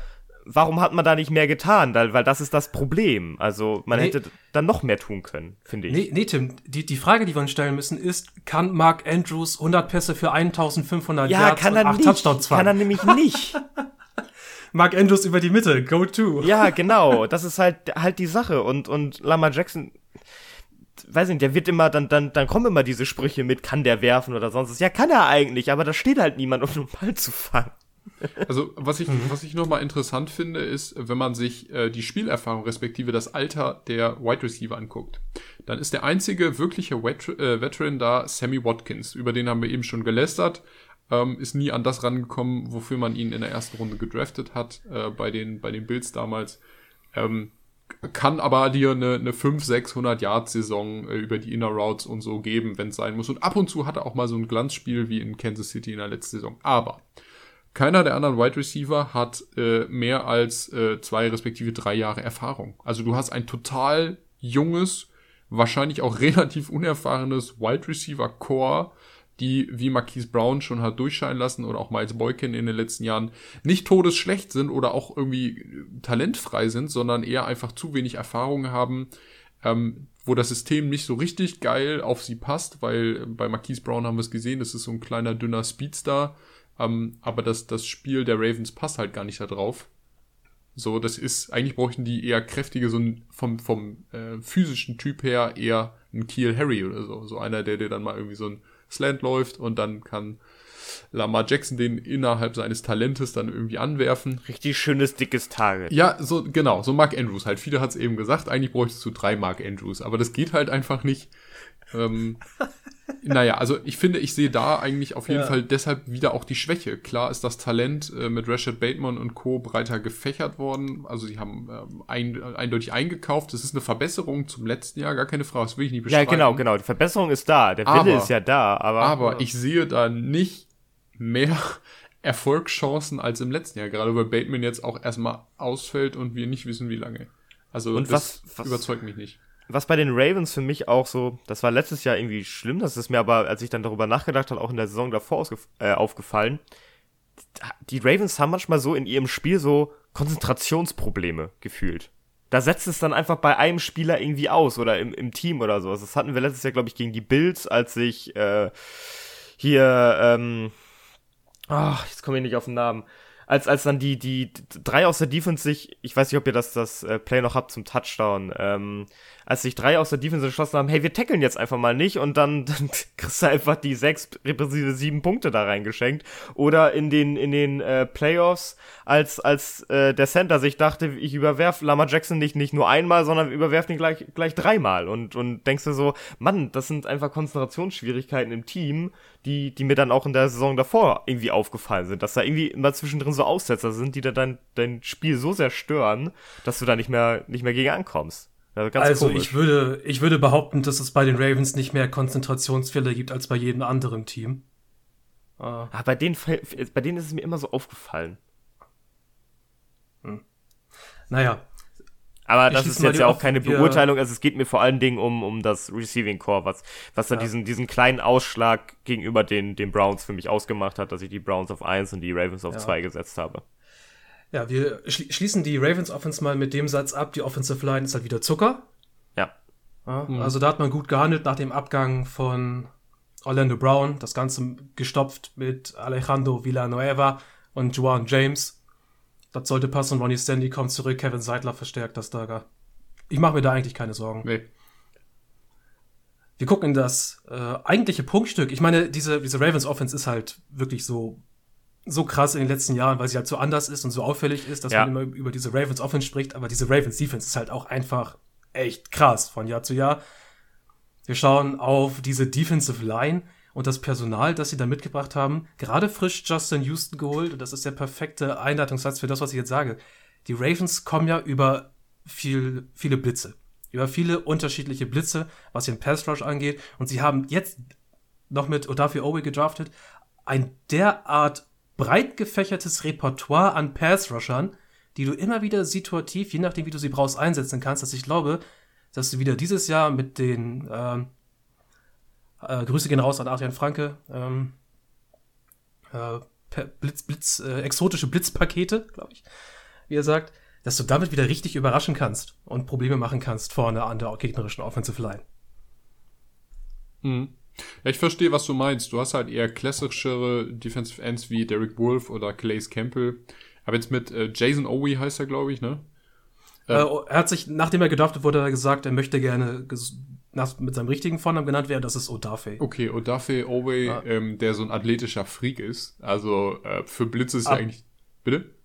warum hat man da nicht mehr getan? Weil, das ist das Problem. Also man nee. hätte dann noch mehr tun können, finde ich. Nee, nee, Tim, die, die Frage, die wir uns stellen müssen, ist, kann Mark Andrews 100 Pässe für 1500 ja, Yards kann er und 8 nicht. Touchdowns fahren? Kann er nämlich nicht. Mark Andrews über die Mitte, go to. Ja, genau, das ist halt, halt die Sache. Und, und Lama Jackson, weiß nicht, der wird immer, dann, dann, dann kommen immer diese Sprüche mit, kann der werfen oder sonst was. Ja, kann er eigentlich, aber da steht halt niemand, um den Ball zu fangen. Also, was ich, mhm. was ich nochmal interessant finde, ist, wenn man sich äh, die Spielerfahrung respektive das Alter der Wide Receiver anguckt, dann ist der einzige wirkliche Vet äh, Veteran da Sammy Watkins. Über den haben wir eben schon gelästert. Ähm, ist nie an das rangekommen, wofür man ihn in der ersten Runde gedraftet hat, äh, bei, den, bei den Bills damals. Ähm, kann aber dir eine, eine 500, 600 Yard Saison äh, über die Inner Routes und so geben, wenn es sein muss. Und ab und zu hat er auch mal so ein Glanzspiel wie in Kansas City in der letzten Saison. Aber keiner der anderen Wide Receiver hat äh, mehr als äh, zwei respektive drei Jahre Erfahrung. Also du hast ein total junges, wahrscheinlich auch relativ unerfahrenes Wide Receiver Core, die wie Marquise Brown schon hat durchscheinen lassen oder auch Miles Boykin in den letzten Jahren nicht todesschlecht sind oder auch irgendwie talentfrei sind, sondern eher einfach zu wenig Erfahrung haben, ähm, wo das System nicht so richtig geil auf sie passt, weil bei Marquise Brown haben wir es gesehen, das ist so ein kleiner, dünner Speedstar, ähm, aber das, das Spiel der Ravens passt halt gar nicht da drauf. So, das ist, eigentlich bräuchten die eher kräftige, so ein, vom, vom äh, physischen Typ her eher ein Kiel Harry oder so. So einer, der dir dann mal irgendwie so ein Slant läuft und dann kann Lamar Jackson den innerhalb seines Talentes dann irgendwie anwerfen. Richtig schönes, dickes Target. Ja, so, genau, so Mark Andrews halt. Viele hat es eben gesagt, eigentlich bräuchtest du drei Mark Andrews, aber das geht halt einfach nicht. Ähm, naja, also ich finde, ich sehe da eigentlich auf jeden ja. Fall deshalb wieder auch die Schwäche. Klar ist das Talent äh, mit Rashad Bateman und Co. breiter gefächert worden. Also sie haben ähm, ein, eindeutig eingekauft. Das ist eine Verbesserung zum letzten Jahr, gar keine Frage. Das will ich nicht beschreiben. Ja, genau, genau. Die Verbesserung ist da. Der Wille aber, ist ja da. Aber, aber ich sehe da nicht mehr Erfolgschancen als im letzten Jahr. Gerade weil Bateman jetzt auch erstmal ausfällt und wir nicht wissen, wie lange. Also und das was, was, überzeugt mich nicht was bei den Ravens für mich auch so, das war letztes Jahr irgendwie schlimm, das ist mir aber, als ich dann darüber nachgedacht habe, auch in der Saison davor äh, aufgefallen. Die Ravens haben manchmal so in ihrem Spiel so Konzentrationsprobleme gefühlt. Da setzt es dann einfach bei einem Spieler irgendwie aus oder im, im Team oder so. Das hatten wir letztes Jahr, glaube ich, gegen die Bills, als ich äh, hier, ähm, ach, jetzt komme ich nicht auf den Namen als, als dann die, die drei aus der Defense sich, ich weiß nicht, ob ihr das, das äh, Play noch habt zum Touchdown, ähm, als sich drei aus der Defense entschlossen haben, hey, wir tackeln jetzt einfach mal nicht und dann, dann kriegst du einfach die sechs, respektive sieben Punkte da reingeschenkt. Oder in den, in den äh, Playoffs, als, als äh, der Center sich dachte, ich überwerf Lama Jackson nicht, nicht nur einmal, sondern überwerf ihn gleich, gleich dreimal. Und, und denkst du so, Mann, das sind einfach Konzentrationsschwierigkeiten im Team, die, die mir dann auch in der Saison davor irgendwie aufgefallen sind, dass da irgendwie immer zwischendrin so Aussetzer sind, die da dein, dein Spiel so sehr stören, dass du da nicht mehr, nicht mehr gegen ankommst. Also, also ich würde, ich würde behaupten, dass es bei den Ravens nicht mehr Konzentrationsfälle gibt als bei jedem anderen Team. Ah. ah bei, denen, bei denen ist es mir immer so aufgefallen. Hm. Naja, Aber das ist jetzt ja auch keine Beurteilung. Also es geht mir vor allen Dingen um, um das Receiving Core, was, was dann ja. diesen, diesen kleinen Ausschlag gegenüber den, den Browns für mich ausgemacht hat, dass ich die Browns auf 1 und die Ravens auf 2 ja. gesetzt habe. Ja, wir schließen die Ravens Offense mal mit dem Satz ab, die Offensive Line ist halt wieder Zucker. Ja. ja mhm. Also da hat man gut gehandelt nach dem Abgang von Orlando Brown, das Ganze gestopft mit Alejandro Villanueva und Juan James. Das sollte passen. Ronnie Stanley kommt zurück, Kevin Seidler verstärkt das da. Ich mache mir da eigentlich keine Sorgen. Nee. Wir gucken in das äh, eigentliche Punktstück. Ich meine, diese, diese Ravens Offense ist halt wirklich so so krass in den letzten Jahren, weil sie halt so anders ist und so auffällig ist, dass ja. man immer über diese Ravens Offense spricht, aber diese Ravens Defense ist halt auch einfach echt krass von Jahr zu Jahr. Wir schauen auf diese Defensive Line und das Personal, das sie da mitgebracht haben. Gerade frisch Justin Houston geholt und das ist der perfekte Einleitungssatz für das, was ich jetzt sage. Die Ravens kommen ja über viel, viele Blitze. Über viele unterschiedliche Blitze, was den Pass Rush angeht. Und sie haben jetzt noch mit Odafi Owe gedraftet, ein derart breit gefächertes Repertoire an Pass-Rushern, die du immer wieder situativ, je nachdem, wie du sie brauchst, einsetzen kannst, dass ich glaube, dass du wieder dieses Jahr mit den ähm, äh, Grüße gehen raus an Adrian Franke, ähm, äh, Blitz, Blitz, äh, exotische Blitzpakete, glaube ich, wie er sagt, dass du damit wieder richtig überraschen kannst und Probleme machen kannst vorne an der gegnerischen Offensive Line. Mhm. Ja, ich verstehe, was du meinst. Du hast halt eher klassischere Defensive Ends wie Derek Wolf oder Clays Campbell. Aber jetzt mit äh, Jason Owe heißt er, glaube ich, ne? Äh, er hat sich, nachdem er gedraftet wurde, gesagt, er möchte gerne nach, mit seinem richtigen Vornamen genannt werden. Das ist Odafe. Okay, Odafe Owe, ja. ähm, der so ein athletischer Freak ist. Also äh, für Blitz ist Ab ja eigentlich. Bitte?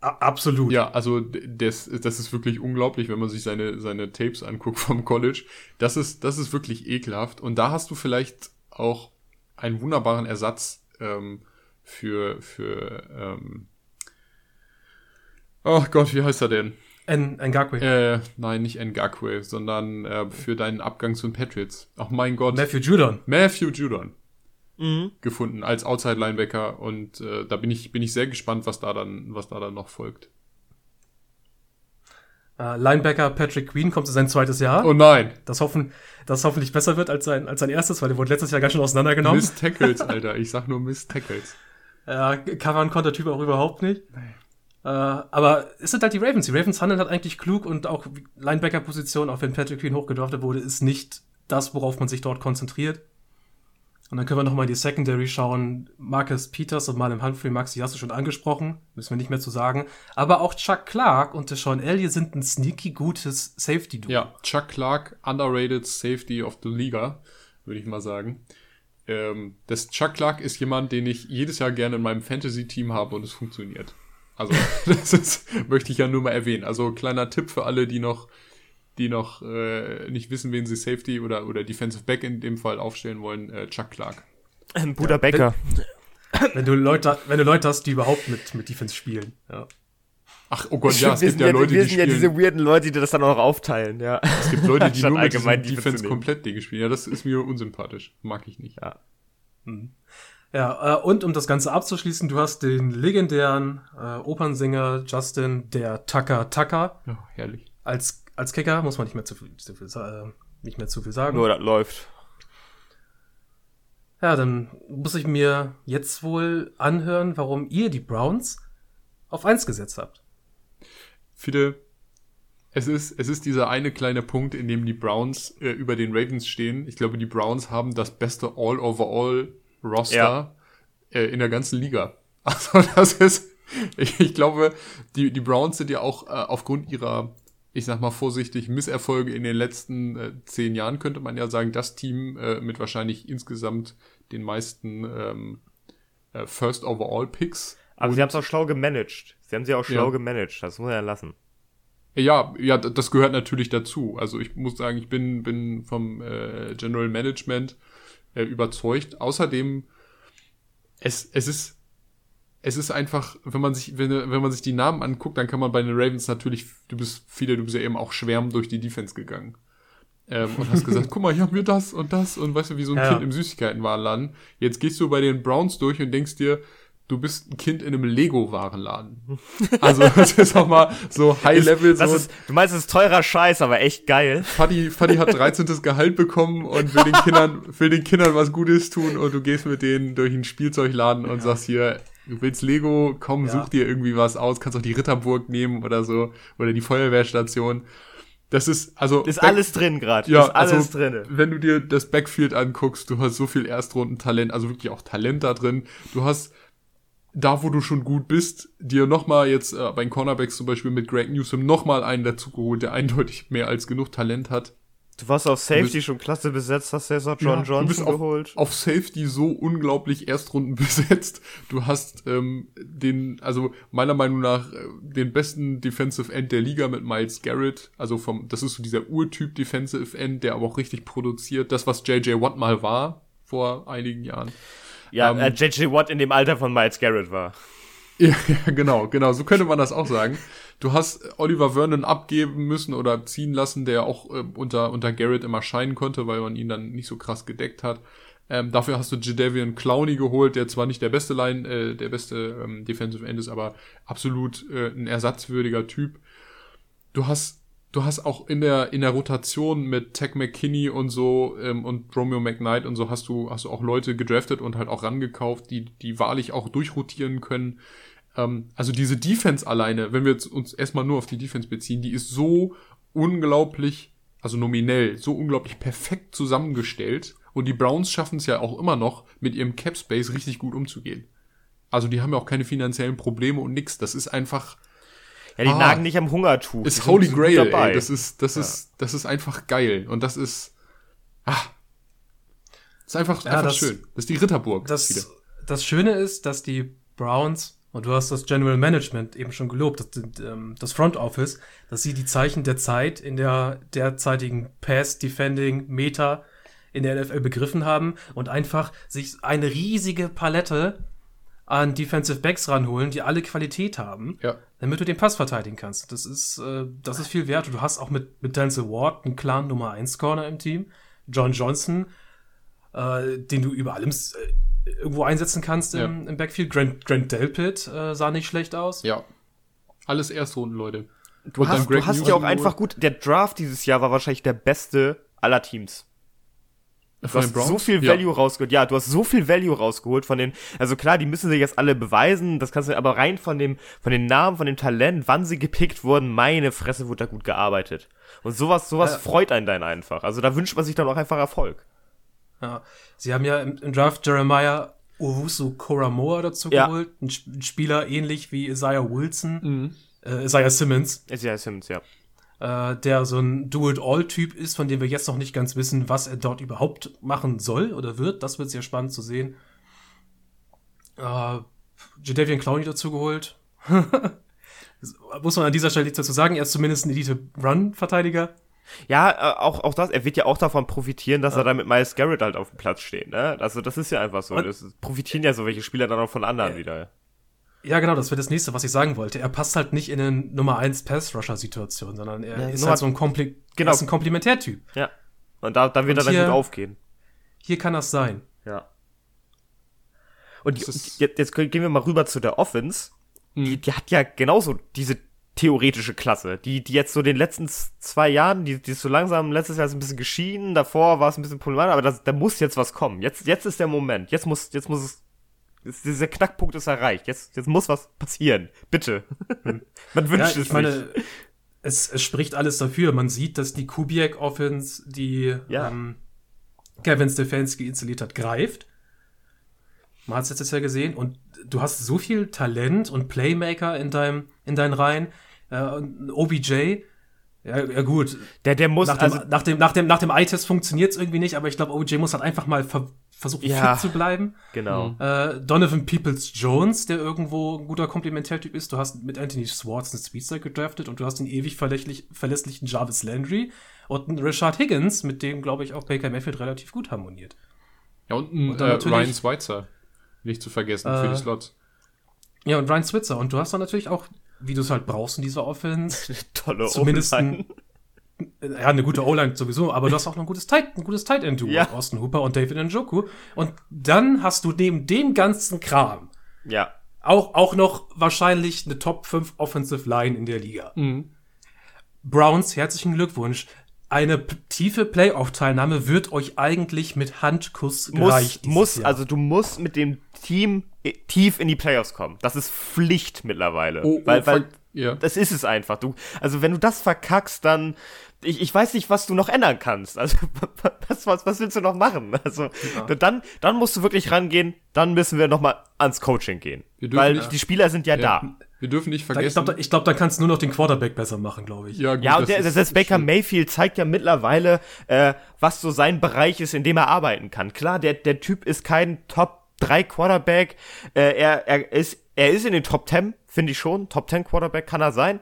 Absolut. Ja, also das, das ist wirklich unglaublich, wenn man sich seine, seine Tapes anguckt vom College. Das ist, das ist wirklich ekelhaft. Und da hast du vielleicht auch einen wunderbaren Ersatz ähm, für, für ähm Oh Gott, wie heißt er denn? N Ngakwe. Äh, nein, nicht Ngakwe, sondern äh, für deinen Abgang zu den Patriots. Ach mein Gott. Matthew Judon. Matthew Judon mhm. gefunden als Outside Linebacker und äh, da bin ich bin ich sehr gespannt, was da dann was da dann noch folgt. Uh, Linebacker Patrick Queen kommt in sein zweites Jahr. Oh nein. Das, hoffen, das hoffentlich besser wird als sein, als sein erstes, weil der wurde letztes Jahr ganz schön auseinandergenommen. Miss Tackles, Alter. Ich sag nur Miss Tackles. Ja, uh, covern konnte der Typ auch überhaupt nicht. Nee. Uh, aber es sind halt die Ravens. Die Ravens handeln halt eigentlich klug und auch Linebacker-Position, auch wenn Patrick Queen hochgedraftet wurde, ist nicht das, worauf man sich dort konzentriert. Und dann können wir nochmal die Secondary schauen. Marcus Peters und Malem Humphrey, Maxi hast du schon angesprochen. Müssen wir nicht mehr zu sagen. Aber auch Chuck Clark und Deshaun Elliott sind ein sneaky gutes Safety-Duo. Ja, Chuck Clark, underrated Safety of the Liga, würde ich mal sagen. Ähm, das Chuck Clark ist jemand, den ich jedes Jahr gerne in meinem Fantasy-Team habe und es funktioniert. Also, das ist, möchte ich ja nur mal erwähnen. Also, kleiner Tipp für alle, die noch die noch äh, nicht wissen, wen sie Safety oder, oder Defensive Back in dem Fall aufstellen wollen, äh, Chuck Clark. Ähm, Bruder ja, Becker. Wenn, wenn, du Leute, wenn du Leute hast, die überhaupt mit, mit Defense spielen, ja. Ach, oh Gott, ja, es gibt ja, ja Leute, wir die sind ja diese weirden Leute, die das dann auch aufteilen, ja. Es gibt Leute, die nur mit allgemein Defense komplett Dinge spielen. Ja, das ist mir unsympathisch. Mag ich nicht. Ja. Hm. Ja, äh, und um das Ganze abzuschließen, du hast den legendären äh, Opernsänger Justin der Tucker Tucker. Ja, herrlich. Als als Kicker muss man nicht mehr zu viel, zu viel, äh, nicht mehr zu viel sagen. Nur das läuft. Ja, dann muss ich mir jetzt wohl anhören, warum ihr die Browns auf 1 gesetzt habt. Viele, es ist, es ist dieser eine kleine Punkt, in dem die Browns äh, über den Ravens stehen. Ich glaube, die Browns haben das beste All-Overall-Roster ja. äh, in der ganzen Liga. Also das ist, ich, ich glaube, die, die Browns sind ja auch äh, aufgrund ihrer ich sag mal vorsichtig, Misserfolge in den letzten äh, zehn Jahren, könnte man ja sagen, das Team äh, mit wahrscheinlich insgesamt den meisten ähm, äh, First Overall Picks. Aber sie haben es auch schlau gemanagt. Sie haben sie auch schlau ja. gemanagt, das muss man ja lassen. Ja, ja, das gehört natürlich dazu. Also ich muss sagen, ich bin, bin vom äh, General Management äh, überzeugt. Außerdem, es, es ist es ist einfach, wenn man sich, wenn, wenn man sich die Namen anguckt, dann kann man bei den Ravens natürlich, du bist viele, du bist ja eben auch schwärmen durch die Defense gegangen. Ähm, und hast gesagt, guck mal, hier haben wir das und das und weißt du, wie so ein ja. Kind im Süßigkeitenwarenladen. Jetzt gehst du bei den Browns durch und denkst dir, du bist ein Kind in einem Lego-Warenladen. Also das ist auch mal so High-Level. So, ist, du meinst, es ist teurer Scheiß, aber echt geil. Fadi, Fadi hat 13. Gehalt bekommen und will den Kindern, will den Kindern was Gutes tun und du gehst mit denen durch einen Spielzeugladen und sagst hier, du willst Lego, komm, Ja. such dir irgendwie was aus, kannst auch die Ritterburg nehmen oder so, oder die Feuerwehrstation. Das ist, also. Ist alles drin gerade. ja, ist alles also, drin. wenn du dir das Backfield anguckst, du hast so viel Erstrundentalent, also wirklich auch Talent da drin. Du hast da, wo du schon gut bist, dir nochmal jetzt äh, bei den Cornerbacks zum Beispiel mit Greg Newsom nochmal einen dazu geholt, der eindeutig mehr als genug Talent hat. Du warst auf Du Safety bist- schon klasse besetzt, hast jetzt auch John Ja, du Johnson bist auf, geholt. auf Safety so unglaublich Erstrunden besetzt. Du hast ähm, den, also meiner Meinung nach, äh, den besten Defensive End der Liga mit Miles Garrett. Also vom, das ist so dieser Urtyp Defensive End, der aber auch richtig produziert. Das, was JJ Watt mal war vor einigen Jahren. Ja, ähm, äh, JJ Watt in dem Alter von Miles Garrett war. Ja, ja, genau, genau. So könnte man das auch sagen. Du hast Oliver Vernon abgeben müssen oder ziehen lassen, der auch äh, unter, unter Garrett immer scheinen konnte, weil man ihn dann nicht so krass gedeckt hat. Ähm, dafür hast du Jadavian Clowney geholt, der zwar nicht der beste Line, äh, der beste ähm, Defensive End ist, aber absolut äh, ein ersatzwürdiger Typ. Du hast, du hast auch in der, in der Rotation mit Tech McKinney und so ähm, und Romeo McKnight und so hast du, hast du auch Leute gedraftet und halt auch rangekauft, die, die wahrlich auch durchrotieren können. Ähm, also diese Defense alleine, wenn wir jetzt uns erstmal nur auf die Defense beziehen, die ist so unglaublich, also nominell, so unglaublich perfekt zusammengestellt. Und die Browns schaffen es ja auch immer noch, mit ihrem Cap Space richtig gut umzugehen. Also die haben ja auch keine finanziellen Probleme und nix. Das ist einfach, Ja, die Ah. nagen nicht am Hungertuch. Ist Holy Grail, dabei. ey. Das ist, das ist, das ist einfach geil. Und das ist, ah, ist einfach, Ja, einfach das- schön. Das ist die Ritterburg. wieder. Das, das Schöne ist, dass die Browns, und du hast das General Management eben schon gelobt, das, ähm, das Front Office, dass sie die Zeichen der Zeit in der derzeitigen Pass-Defending-Meta in der NFL begriffen haben und einfach sich eine riesige Palette an Defensive Backs ranholen, die alle Qualität haben, Ja. damit du den Pass verteidigen kannst. Das ist, äh, das ist viel wert. Und du hast auch mit, mit Denzel Ward einen klaren Nummer 1 Corner im Team. John Johnson, äh, den du über allem äh, irgendwo einsetzen kannst im, im Backfield. Grant, Grant Delpit äh, sah nicht schlecht aus. Ja. Alles Erstrunden, Leute. Du hast, du hast ja auch einfach gut, der Draft dieses Jahr war wahrscheinlich der beste aller Teams. Du hast Browns? so viel Ja. Value rausgeholt. Ja, du hast so viel Value rausgeholt von den, also klar, die müssen sich jetzt alle beweisen, das kannst du, aber rein von dem, von den Namen, von dem Talent, wann sie gepickt wurden, meine Fresse wurde da gut gearbeitet. Und sowas, sowas Ja. freut einen dann einfach. Also da wünscht man sich dann auch einfach Erfolg. Ja. Sie haben ja im, im Draft Jeremiah Owusu Koramoa dazu Ja. geholt. Ein, Sp- ein Spieler ähnlich wie Isaiah Wilson, Mhm. äh, Isaiah Simmons, Ist ja Simmons, ja. Äh, der so ein Do-it-all-Typ ist, von dem wir jetzt noch nicht ganz wissen, was er dort überhaupt machen soll oder wird. Das wird sehr spannend zu sehen. Äh, Jadavian Clowney dazu geholt. Muss man an dieser Stelle nichts dazu sagen. Er ist zumindest ein Elite-Run-Verteidiger. Ja, äh, auch, auch das, er wird ja auch davon profitieren, dass er dann mit Miles Garrett halt auf dem Platz steht, ne? Also das ist ja einfach so. Und- Das profitieren ja so welche Spieler dann auch von anderen Ja. wieder. Ja, genau, das wäre das nächste, was ich sagen wollte. Er passt halt nicht in eine Nummer 1 Pass-Rusher-Situation, sondern er Ja, ist halt so ein, Kompli Genau. ist ein Komplementärtyp. Ja. Und da, da wird Und er dann gut aufgehen. Hier kann das sein. Ja. Und die- jetzt, jetzt gehen wir mal rüber zu der Offense. Die, Mhm. die hat ja genauso diese theoretische Klasse, die, die jetzt so den letzten zwei Jahren, die, die ist so langsam, letztes Jahr ist ein bisschen geschieden, davor war es ein bisschen problematisch, aber das, da muss jetzt was kommen. Jetzt, jetzt ist der Moment. Jetzt muss, jetzt muss es, jetzt, dieser Knackpunkt ist erreicht. Jetzt, jetzt muss was passieren. Bitte. Man wünscht ja, es ich meine, es, es spricht alles dafür. Man sieht, dass die Kubiak-Offense, die Ja. ähm, Kevin Stefanski installiert hat, greift. Man hat es letztes Jahr gesehen. Und du hast so viel Talent und Playmaker in, deinem, in deinen Reihen. Äh, OBJ, ja, ja gut, nicht. Der, der muss, nach dem, also, nach dem, nach dem, nach dem Eye-Test funktioniert es irgendwie nicht, aber ich glaube, OJ muss halt einfach mal ver versuchen, Ja. fit zu bleiben. genau. Äh, Donovan Peoples Jones, der irgendwo ein guter Komplementärtyp ist. Du hast mit Anthony Swartz einen Speedster gedraftet und du hast den ewig verlässlich, verlässlichen Jarvis Landry und einen Richard Higgins, mit dem, glaube ich, auch Baker Mayfield relativ gut harmoniert. Ja, und ein Und dann äh, natürlich- Ryan Schweitzer. Nicht zu vergessen für Äh, die Slots. Ja, und Ryan Switzer. Und du hast dann natürlich auch, wie du es halt brauchst in dieser Offense, Tolle zumindest ein, ja, eine gute O-Line sowieso, aber du hast auch noch ein gutes Tight, ein gutes Tight End Duo, Ja. Austin Hooper und David Njoku. Und dann hast du neben dem ganzen Kram Ja. Auch, auch noch wahrscheinlich eine Top 5 Offensive Line in der Liga. Mhm. Browns, herzlichen Glückwunsch. Eine tiefe Playoff-Teilnahme wird euch eigentlich mit Handkuss Muss, gereicht. muss, Jahr. also du musst mit dem Team äh, tief in die Playoffs kommen. Das ist Pflicht mittlerweile. Oh, oh, weil, weil ja. das ist es einfach. Du, also wenn du das verkackst, dann ich, ich weiß nicht, was du noch ändern kannst. Also was, was, was willst du noch machen? Also dann, dann musst du wirklich rangehen. Dann müssen wir noch mal ans Coaching gehen, Wir dürfen weil nicht- die Spieler sind ja, ja. da. Wir dürfen nicht ich vergessen. glaube, ich glaub, dann kannst du nur noch den Quarterback besser machen, glaube ich. ja, gut, Ja, und das der, ist- selbst Baker stimmt. Mayfield zeigt ja mittlerweile, äh, was so sein Bereich ist, in dem er arbeiten kann. Klar, der, der Typ ist kein Top 3 Quarterback. Äh, er, er, ist, er ist in den Top 10, finde ich schon. Top 10 Quarterback kann er sein.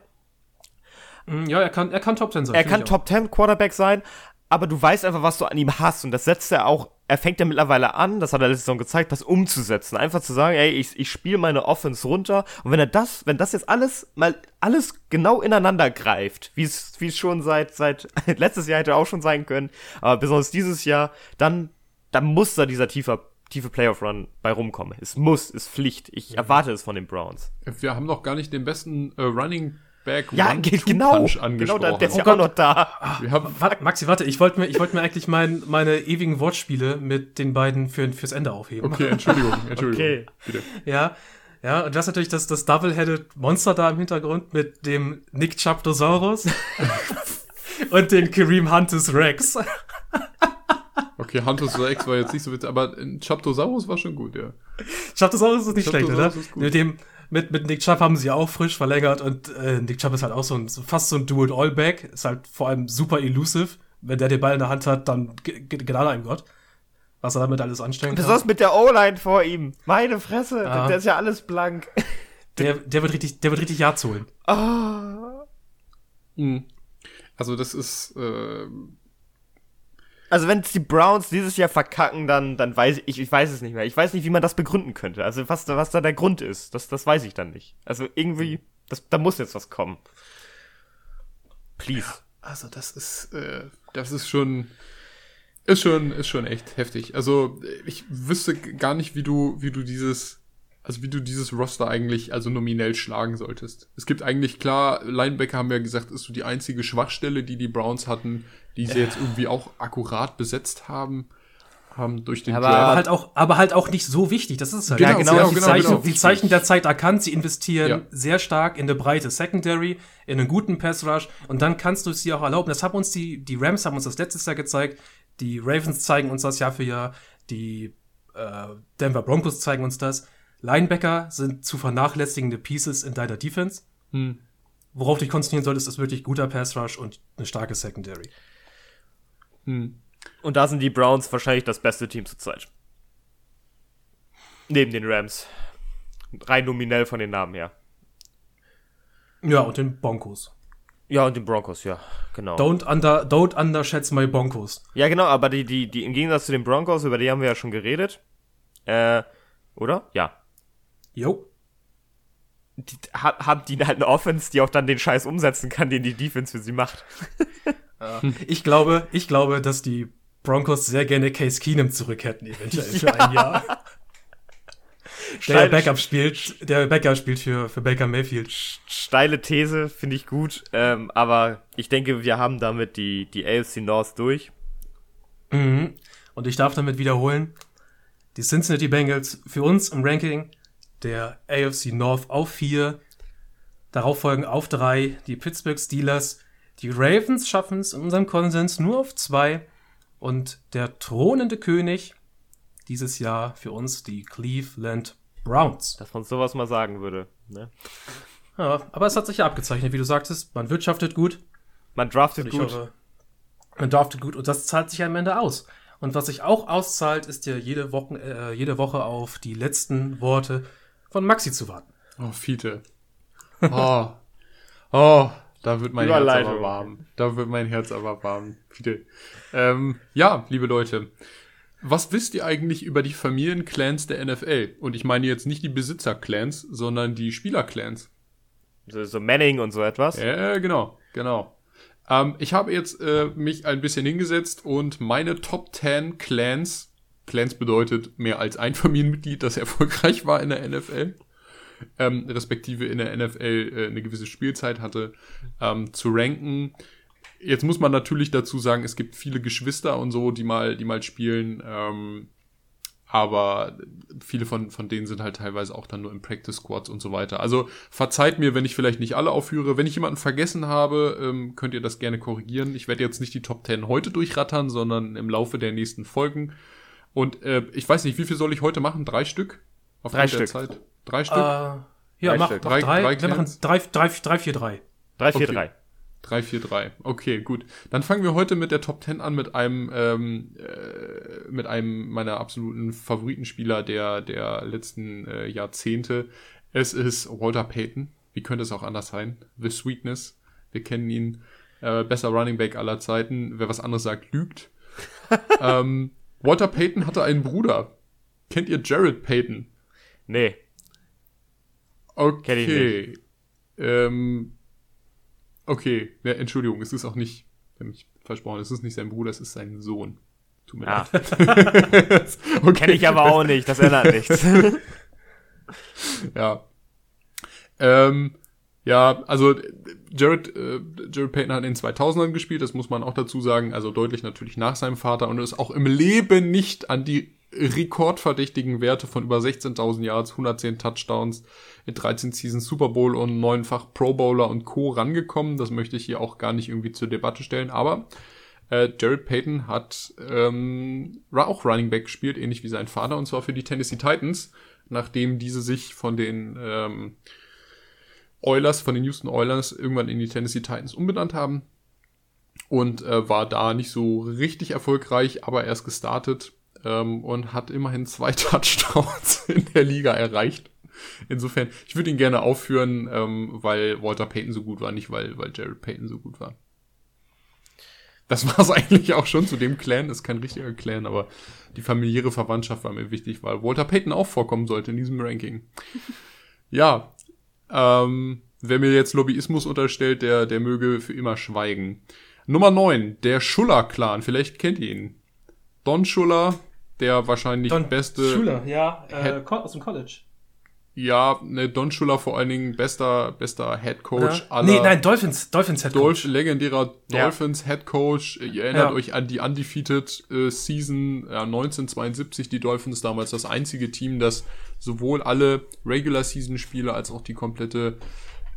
Mm, Ja, er kann, er kann Top 10 sein. Er kann. Top 10 Quarterback sein, aber du weißt einfach, was du an ihm hast. Und das setzt er auch, er fängt ja mittlerweile an, das hat er letzte Saison gezeigt, das umzusetzen. Einfach zu sagen, ey, ich, ich spiele meine Offense runter. Und wenn er das, wenn das jetzt alles mal alles genau ineinander greift, wie es wie es schon seit, seit letztes Jahr hätte auch schon sein können, aber besonders dieses Jahr, dann, dann muss da dieser tiefer, tiefe Playoff-Run bei rumkommen. Es muss, ist Pflicht. Ich erwarte es von den Browns. Wir haben noch gar nicht den besten äh, Running Back Ja, One, Two genau. Punch Genau, angesprochen. der, der ist Oh ja auch noch da. wir haben, Warte, Maxi, warte, ich wollte mir, ich wollte mir eigentlich mein, meine ewigen Wortspiele mit den beiden für, fürs Ende aufheben. okay, Entschuldigung, Entschuldigung. Okay. Bitte. Ja, ja, und das ist natürlich das, das Double-Headed Monster da im Hintergrund mit dem Nick Chaptosaurus und den Kareem Huntes Rex. Okay, Hunter's Rex war jetzt nicht so witzig, aber Chaptosaurus war schon gut, ja. Chaptosaurus ist nicht schlecht, oder? Ist gut. Mit dem, mit, mit Nick Chubb haben sie ja auch frisch verlängert und äh, Nick Chubb ist halt auch so ein, so fast so ein Do-it-all-Back, ist halt vor allem super elusive. Wenn der den Ball in der Hand hat, dann Gnade einem Gott. Was er damit alles anstellen kann. Besonders mit der O-Line vor ihm. Meine Fresse, Ja. der ist ja alles blank. Der, der wird richtig, der wird richtig Yards holen. Ah. Mhm. Also das ist, äh, Also wenn es die Browns dieses Jahr verkacken, dann, dann weiß ich, ich weiß es nicht mehr. Ich weiß nicht, wie man das begründen könnte. Also was, da- was da der Grund ist, das, das weiß ich dann nicht. Also irgendwie, das, da muss jetzt was kommen. Please. also das ist, äh, das ist schon, ist schon, ist schon echt heftig. Also ich wüsste gar nicht, wie du, wie du dieses, also wie du dieses Roster eigentlich, also nominell schlagen solltest. Es gibt eigentlich klar, Linebacker haben ja gesagt, ist so die einzige Schwachstelle, die die Browns hatten, die sie jetzt irgendwie auch akkurat besetzt haben, haben durch den Aber- Aber halt auch, aber halt auch nicht so wichtig. Das ist halt. Genau, genau, Sie haben genau, die, Zeichen, genau. die Zeichen der Zeit erkannt. Sie investieren Ja. sehr stark in eine breite Secondary, in einen guten Pass Rush. Und dann kannst du es dir auch erlauben. Das haben uns die, die Rams haben uns das letztes Jahr gezeigt. Die Ravens zeigen uns das Jahr für Jahr. Die äh, Denver Broncos zeigen uns das. Linebacker sind zu vernachlässigende Pieces in deiner Defense. Hm. Worauf du dich konzentrieren solltest, ist wirklich guter Pass Rush und eine starke Secondary. Hm. Und da sind die Browns wahrscheinlich das beste Team zurzeit. Neben den Rams. Rein nominell von den Namen her. Ja, und den Broncos. Ja, und den Broncos, ja, genau. Don't, under, don't underschätze my Broncos. Ja, genau, aber die, die, die, im Gegensatz zu den Broncos, über die haben wir ja schon geredet. Äh, oder? Ja. Jo. Die, ha, haben die halt eine Offense, die auch dann den Scheiß umsetzen kann, den die Defense für sie macht. Ich glaube, ich glaube, dass die Broncos sehr gerne Case Keenum zurück hätten, eventuell für ein Jahr. Der Backup spielt, der Backup spielt für, für Baker Mayfield. Steile These, finde ich gut. Ähm, aber ich denke, wir haben damit die, die AFC North durch. Mhm. Und ich darf damit wiederholen, die Cincinnati Bengals für uns im Ranking der AFC North auf vier, darauf folgen auf drei die Pittsburgh Steelers. Die Ravens schaffen es in unserem Konsens nur auf zwei und der thronende König dieses Jahr für uns die Cleveland Browns. Dass man sowas mal sagen würde. Ne? Ja, aber es hat sich ja abgezeichnet, wie du sagtest, man wirtschaftet gut, Man draftet gut. hoffe, man draftet gut und das zahlt sich ja am Ende aus. Und was sich auch auszahlt, ist ja jede Woche, äh, jede Woche auf die letzten Worte von Maxi zu warten. Oh, Fiete. Oh. oh, da wird mein Herz aber warm. Da wird mein Herz aber warm. Ähm, ja, liebe Leute. Was wisst ihr eigentlich über die Familienclans der NFL? Und ich meine jetzt nicht die Besitzer-Clans, sondern die Spieler-Clans. So, so Manning und so etwas. Ja, genau, genau. Ähm, ich habe jetzt äh, mich ein bisschen hingesetzt und meine Top 10 Clans, Clans bedeutet mehr als ein Familienmitglied, das erfolgreich war in der NFL, ähm, respektive in der NFL äh, eine gewisse Spielzeit hatte, ähm, zu ranken. Jetzt muss man natürlich dazu sagen, es gibt viele Geschwister und so, die mal, die mal spielen. Ähm, aber viele von, von denen sind halt teilweise auch dann nur im Practice Squads und so weiter. Also verzeiht mir, wenn ich vielleicht nicht alle aufführe. Wenn ich jemanden vergessen habe, ähm, könnt ihr das gerne korrigieren. Ich werde jetzt nicht die Top 10 heute durchrattern, sondern im Laufe der nächsten Folgen. Und äh, ich weiß nicht, wie viel soll ich heute machen? Drei Stück? Auf drei Stück. Zeit? Drei Stück? Uh, ja, drei mach, Stück. mach drei. drei, drei Wir machen drei, drei, drei, vier, drei. Drei, vier, okay. drei. 3-4-3. Okay, gut. Dann fangen wir heute mit der Top 10 an mit einem ähm, äh, mit einem meiner absoluten Favoritenspieler der der letzten äh, Jahrzehnte. Es ist Walter Payton. Wie könnte es auch anders sein? The Sweetness. Wir kennen ihn. Äh, besser Running Back aller Zeiten. Wer was anderes sagt, lügt. ähm, Walter Payton hatte einen Bruder. Kennt ihr Jared Payton? Nee. Okay. Kenn ich nicht. Ähm, Okay, ja, Entschuldigung, es ist auch nicht, ich mich versprochen, es ist nicht sein Bruder, es ist sein Sohn. Tut mir ah. leid. okay. Kenne ich aber auch nicht, das ändert nichts. ja. Ähm, ja, also Jared, äh, Jared Payton hat in den 2000ern gespielt, das muss man auch dazu sagen, also deutlich natürlich nach seinem Vater und ist auch im Leben nicht an die rekordverdächtigen Werte von über 16.000 Yards, 110 Touchdowns, in 13 Seasons Super Bowl und neunfach Pro Bowler und Co. rangekommen. Das möchte ich hier auch gar nicht irgendwie zur Debatte stellen, aber äh, Jared Payton hat ähm, auch Running Back gespielt, ähnlich wie sein Vater, und zwar für die Tennessee Titans, nachdem diese sich von den ähm, Oilers, von den Houston Oilers irgendwann in die Tennessee Titans umbenannt haben und äh, war da nicht so richtig erfolgreich, aber erst gestartet ähm, und hat immerhin zwei Touchdowns in der Liga erreicht. Insofern, ich würde ihn gerne aufführen, ähm, weil Walter Payton so gut war, nicht weil, weil Jared Payton so gut war. Das war es eigentlich auch schon zu dem Clan. Ist kein richtiger Clan, aber die familiäre Verwandtschaft war mir wichtig, weil Walter Payton auch vorkommen sollte in diesem Ranking. ja, ähm, wer mir jetzt Lobbyismus unterstellt, der, der möge für immer schweigen. Nummer 9, der Schuller-Clan. Vielleicht kennt ihr ihn. Don Schuller, der wahrscheinlich Don beste. Schuller, ja, äh, aus dem College. Ja, ne, Don Schuller vor allen Dingen bester, bester Head Coach ja. aller. Nee, nein, Dolphins, Dolphins Head Coach. Dolph, legendärer Dolphins ja. Head Coach. Ihr erinnert ja. euch an die Undefeated äh, Season ja, 1972, die Dolphins damals das einzige Team, das sowohl alle Regular Season Spiele als auch die komplette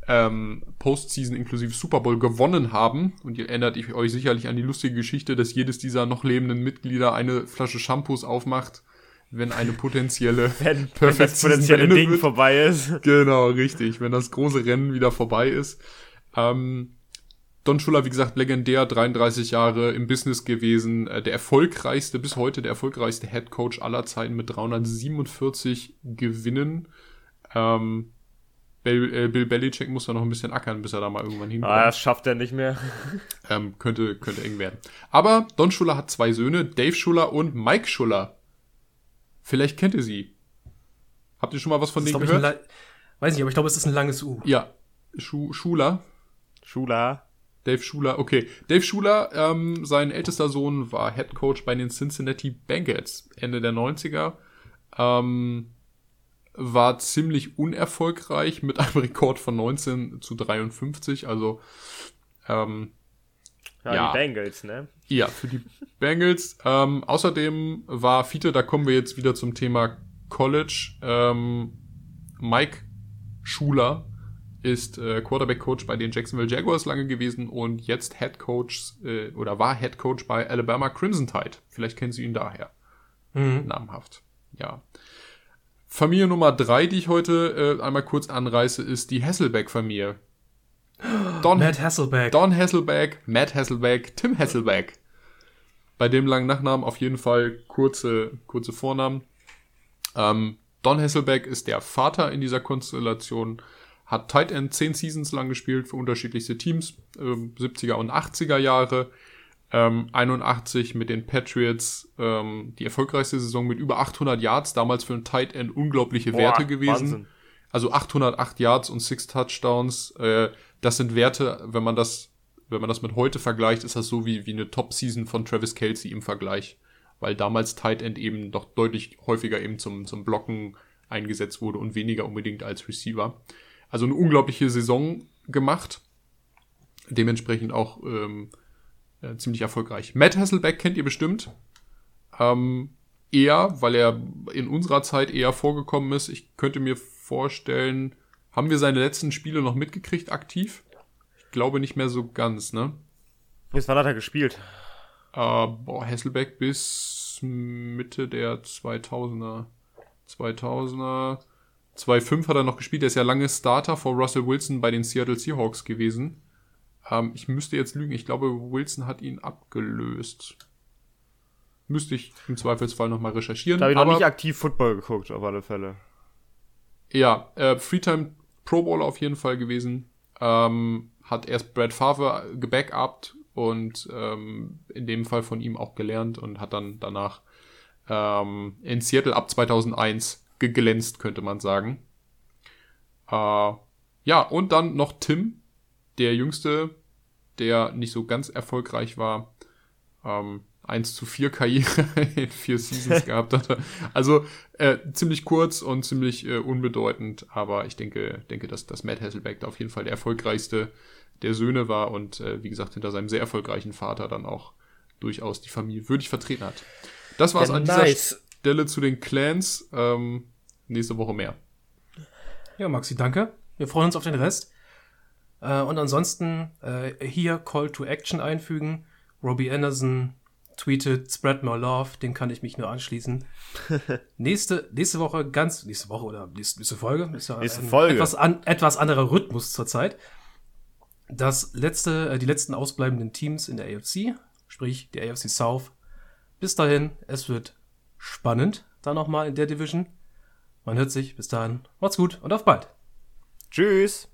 ähm, Postseason inklusive Super Bowl gewonnen haben. Und ihr erinnert euch sicherlich an die lustige Geschichte, dass jedes dieser noch lebenden Mitglieder eine Flasche Shampoos aufmacht wenn eine potenzielle wenn, wenn das potenzielle Ding wird. vorbei ist. Genau, richtig, wenn das große Rennen wieder vorbei ist. Ähm, Don Schuller, wie gesagt, legendär, 33 Jahre im Business gewesen, äh, der erfolgreichste, bis heute der erfolgreichste Head Coach aller Zeiten mit 347 Gewinnen. Ähm, Bill, äh, Bill Belichick muss da noch ein bisschen ackern, bis er da mal irgendwann hinkommt. Ah, das schafft er nicht mehr. ähm, könnte, könnte eng werden. Aber Don Schuller hat zwei Söhne, Dave Schuller und Mike Schuller. Vielleicht kennt ihr sie. Habt ihr schon mal was von denen gehört? Weiß nicht, aber ich glaube, es ist ein langes U. Ja. Schu Schuler. Schuler. Dave Schuler, okay. Dave Schuler, ähm, sein ältester Sohn war Head Coach bei den Cincinnati Bengals Ende der 90er. Ähm, war ziemlich unerfolgreich mit einem Rekord von 19 zu 53. Also ähm, ja, ja, die Bengals, ne? Ja, für die Bengals. Ähm, außerdem war Fiete, da kommen wir jetzt wieder zum Thema College. Ähm, Mike Schuler ist äh, Quarterback-Coach bei den Jacksonville Jaguars lange gewesen und jetzt Head Coach äh, oder war Head Coach bei Alabama Crimson Tide. Vielleicht kennen Sie ihn daher. Mhm. Namhaft. Ja. Familie Nummer drei, die ich heute äh, einmal kurz anreiße, ist die Hasselbeck-Familie. Don, Matt Hasselbeck. Don Hasselbeck, Matt Hasselbeck, Tim Hasselbeck. Bei dem langen Nachnamen auf jeden Fall kurze, kurze Vornamen. Ähm, Don Hasselbeck ist der Vater in dieser Konstellation, hat Tight End 10 Seasons lang gespielt für unterschiedlichste Teams, äh, 70er und 80er Jahre. Ähm, 81 mit den Patriots, ähm, die erfolgreichste Saison mit über 800 Yards, damals für ein Tight End unglaubliche Boah, Werte gewesen. Wahnsinn. Also 808 Yards und 6 Touchdowns. Äh, das sind Werte, wenn man das, wenn man das mit heute vergleicht, ist das so wie, wie eine Top-Season von Travis Kelsey im Vergleich. Weil damals Tight End eben doch deutlich häufiger eben zum, zum Blocken eingesetzt wurde und weniger unbedingt als Receiver. Also eine unglaubliche Saison gemacht. Dementsprechend auch ähm, äh, ziemlich erfolgreich. Matt Hasselbeck kennt ihr bestimmt. Ähm, eher, weil er in unserer Zeit eher vorgekommen ist. Ich könnte mir vorstellen, haben wir seine letzten Spiele noch mitgekriegt aktiv? Ich glaube nicht mehr so ganz, ne? Bis wann hat er gespielt? Äh, boah, Hasselbeck bis Mitte der 2000er. 2000er. 2.5 hat er noch gespielt. Der ist ja lange Starter vor Russell Wilson bei den Seattle Seahawks gewesen. Ähm, ich müsste jetzt lügen. Ich glaube, Wilson hat ihn abgelöst. Müsste ich im Zweifelsfall nochmal recherchieren. Da habe ich noch nicht aktiv Football geguckt, auf alle Fälle. Ja, äh, Freetime Pro Bowler auf jeden Fall gewesen. Ähm, hat erst Brad Favre gebackupt und ähm, in dem Fall von ihm auch gelernt und hat dann danach ähm, in Seattle ab 2001 geglänzt, könnte man sagen. Äh, ja, und dann noch Tim, der Jüngste, der nicht so ganz erfolgreich war. Ähm, 1 zu 4 Karriere in vier Seasons gehabt hat. Also äh, ziemlich kurz und ziemlich äh, unbedeutend, aber ich denke, denke, dass, dass Matt Hasselbeck da auf jeden Fall der erfolgreichste der Söhne war und äh, wie gesagt hinter seinem sehr erfolgreichen Vater dann auch durchaus die Familie würdig vertreten hat. Das war's ja, an nice. dieser Stelle zu den Clans. Ähm, nächste Woche mehr. Ja, Maxi, danke. Wir freuen uns auf den Rest. Äh, und ansonsten äh, hier Call to Action einfügen. Robbie Anderson tweetet Spread More Love, den kann ich mich nur anschließen. nächste, nächste Woche, ganz, nächste Woche oder nächste, nächste Folge, ist ja nächste Folge. Etwas, an, etwas anderer Rhythmus zurzeit. Das letzte, äh, die letzten ausbleibenden Teams in der AFC, sprich die AFC South. Bis dahin, es wird spannend, da nochmal in der Division. Man hört sich, bis dahin, macht's gut und auf bald. Tschüss.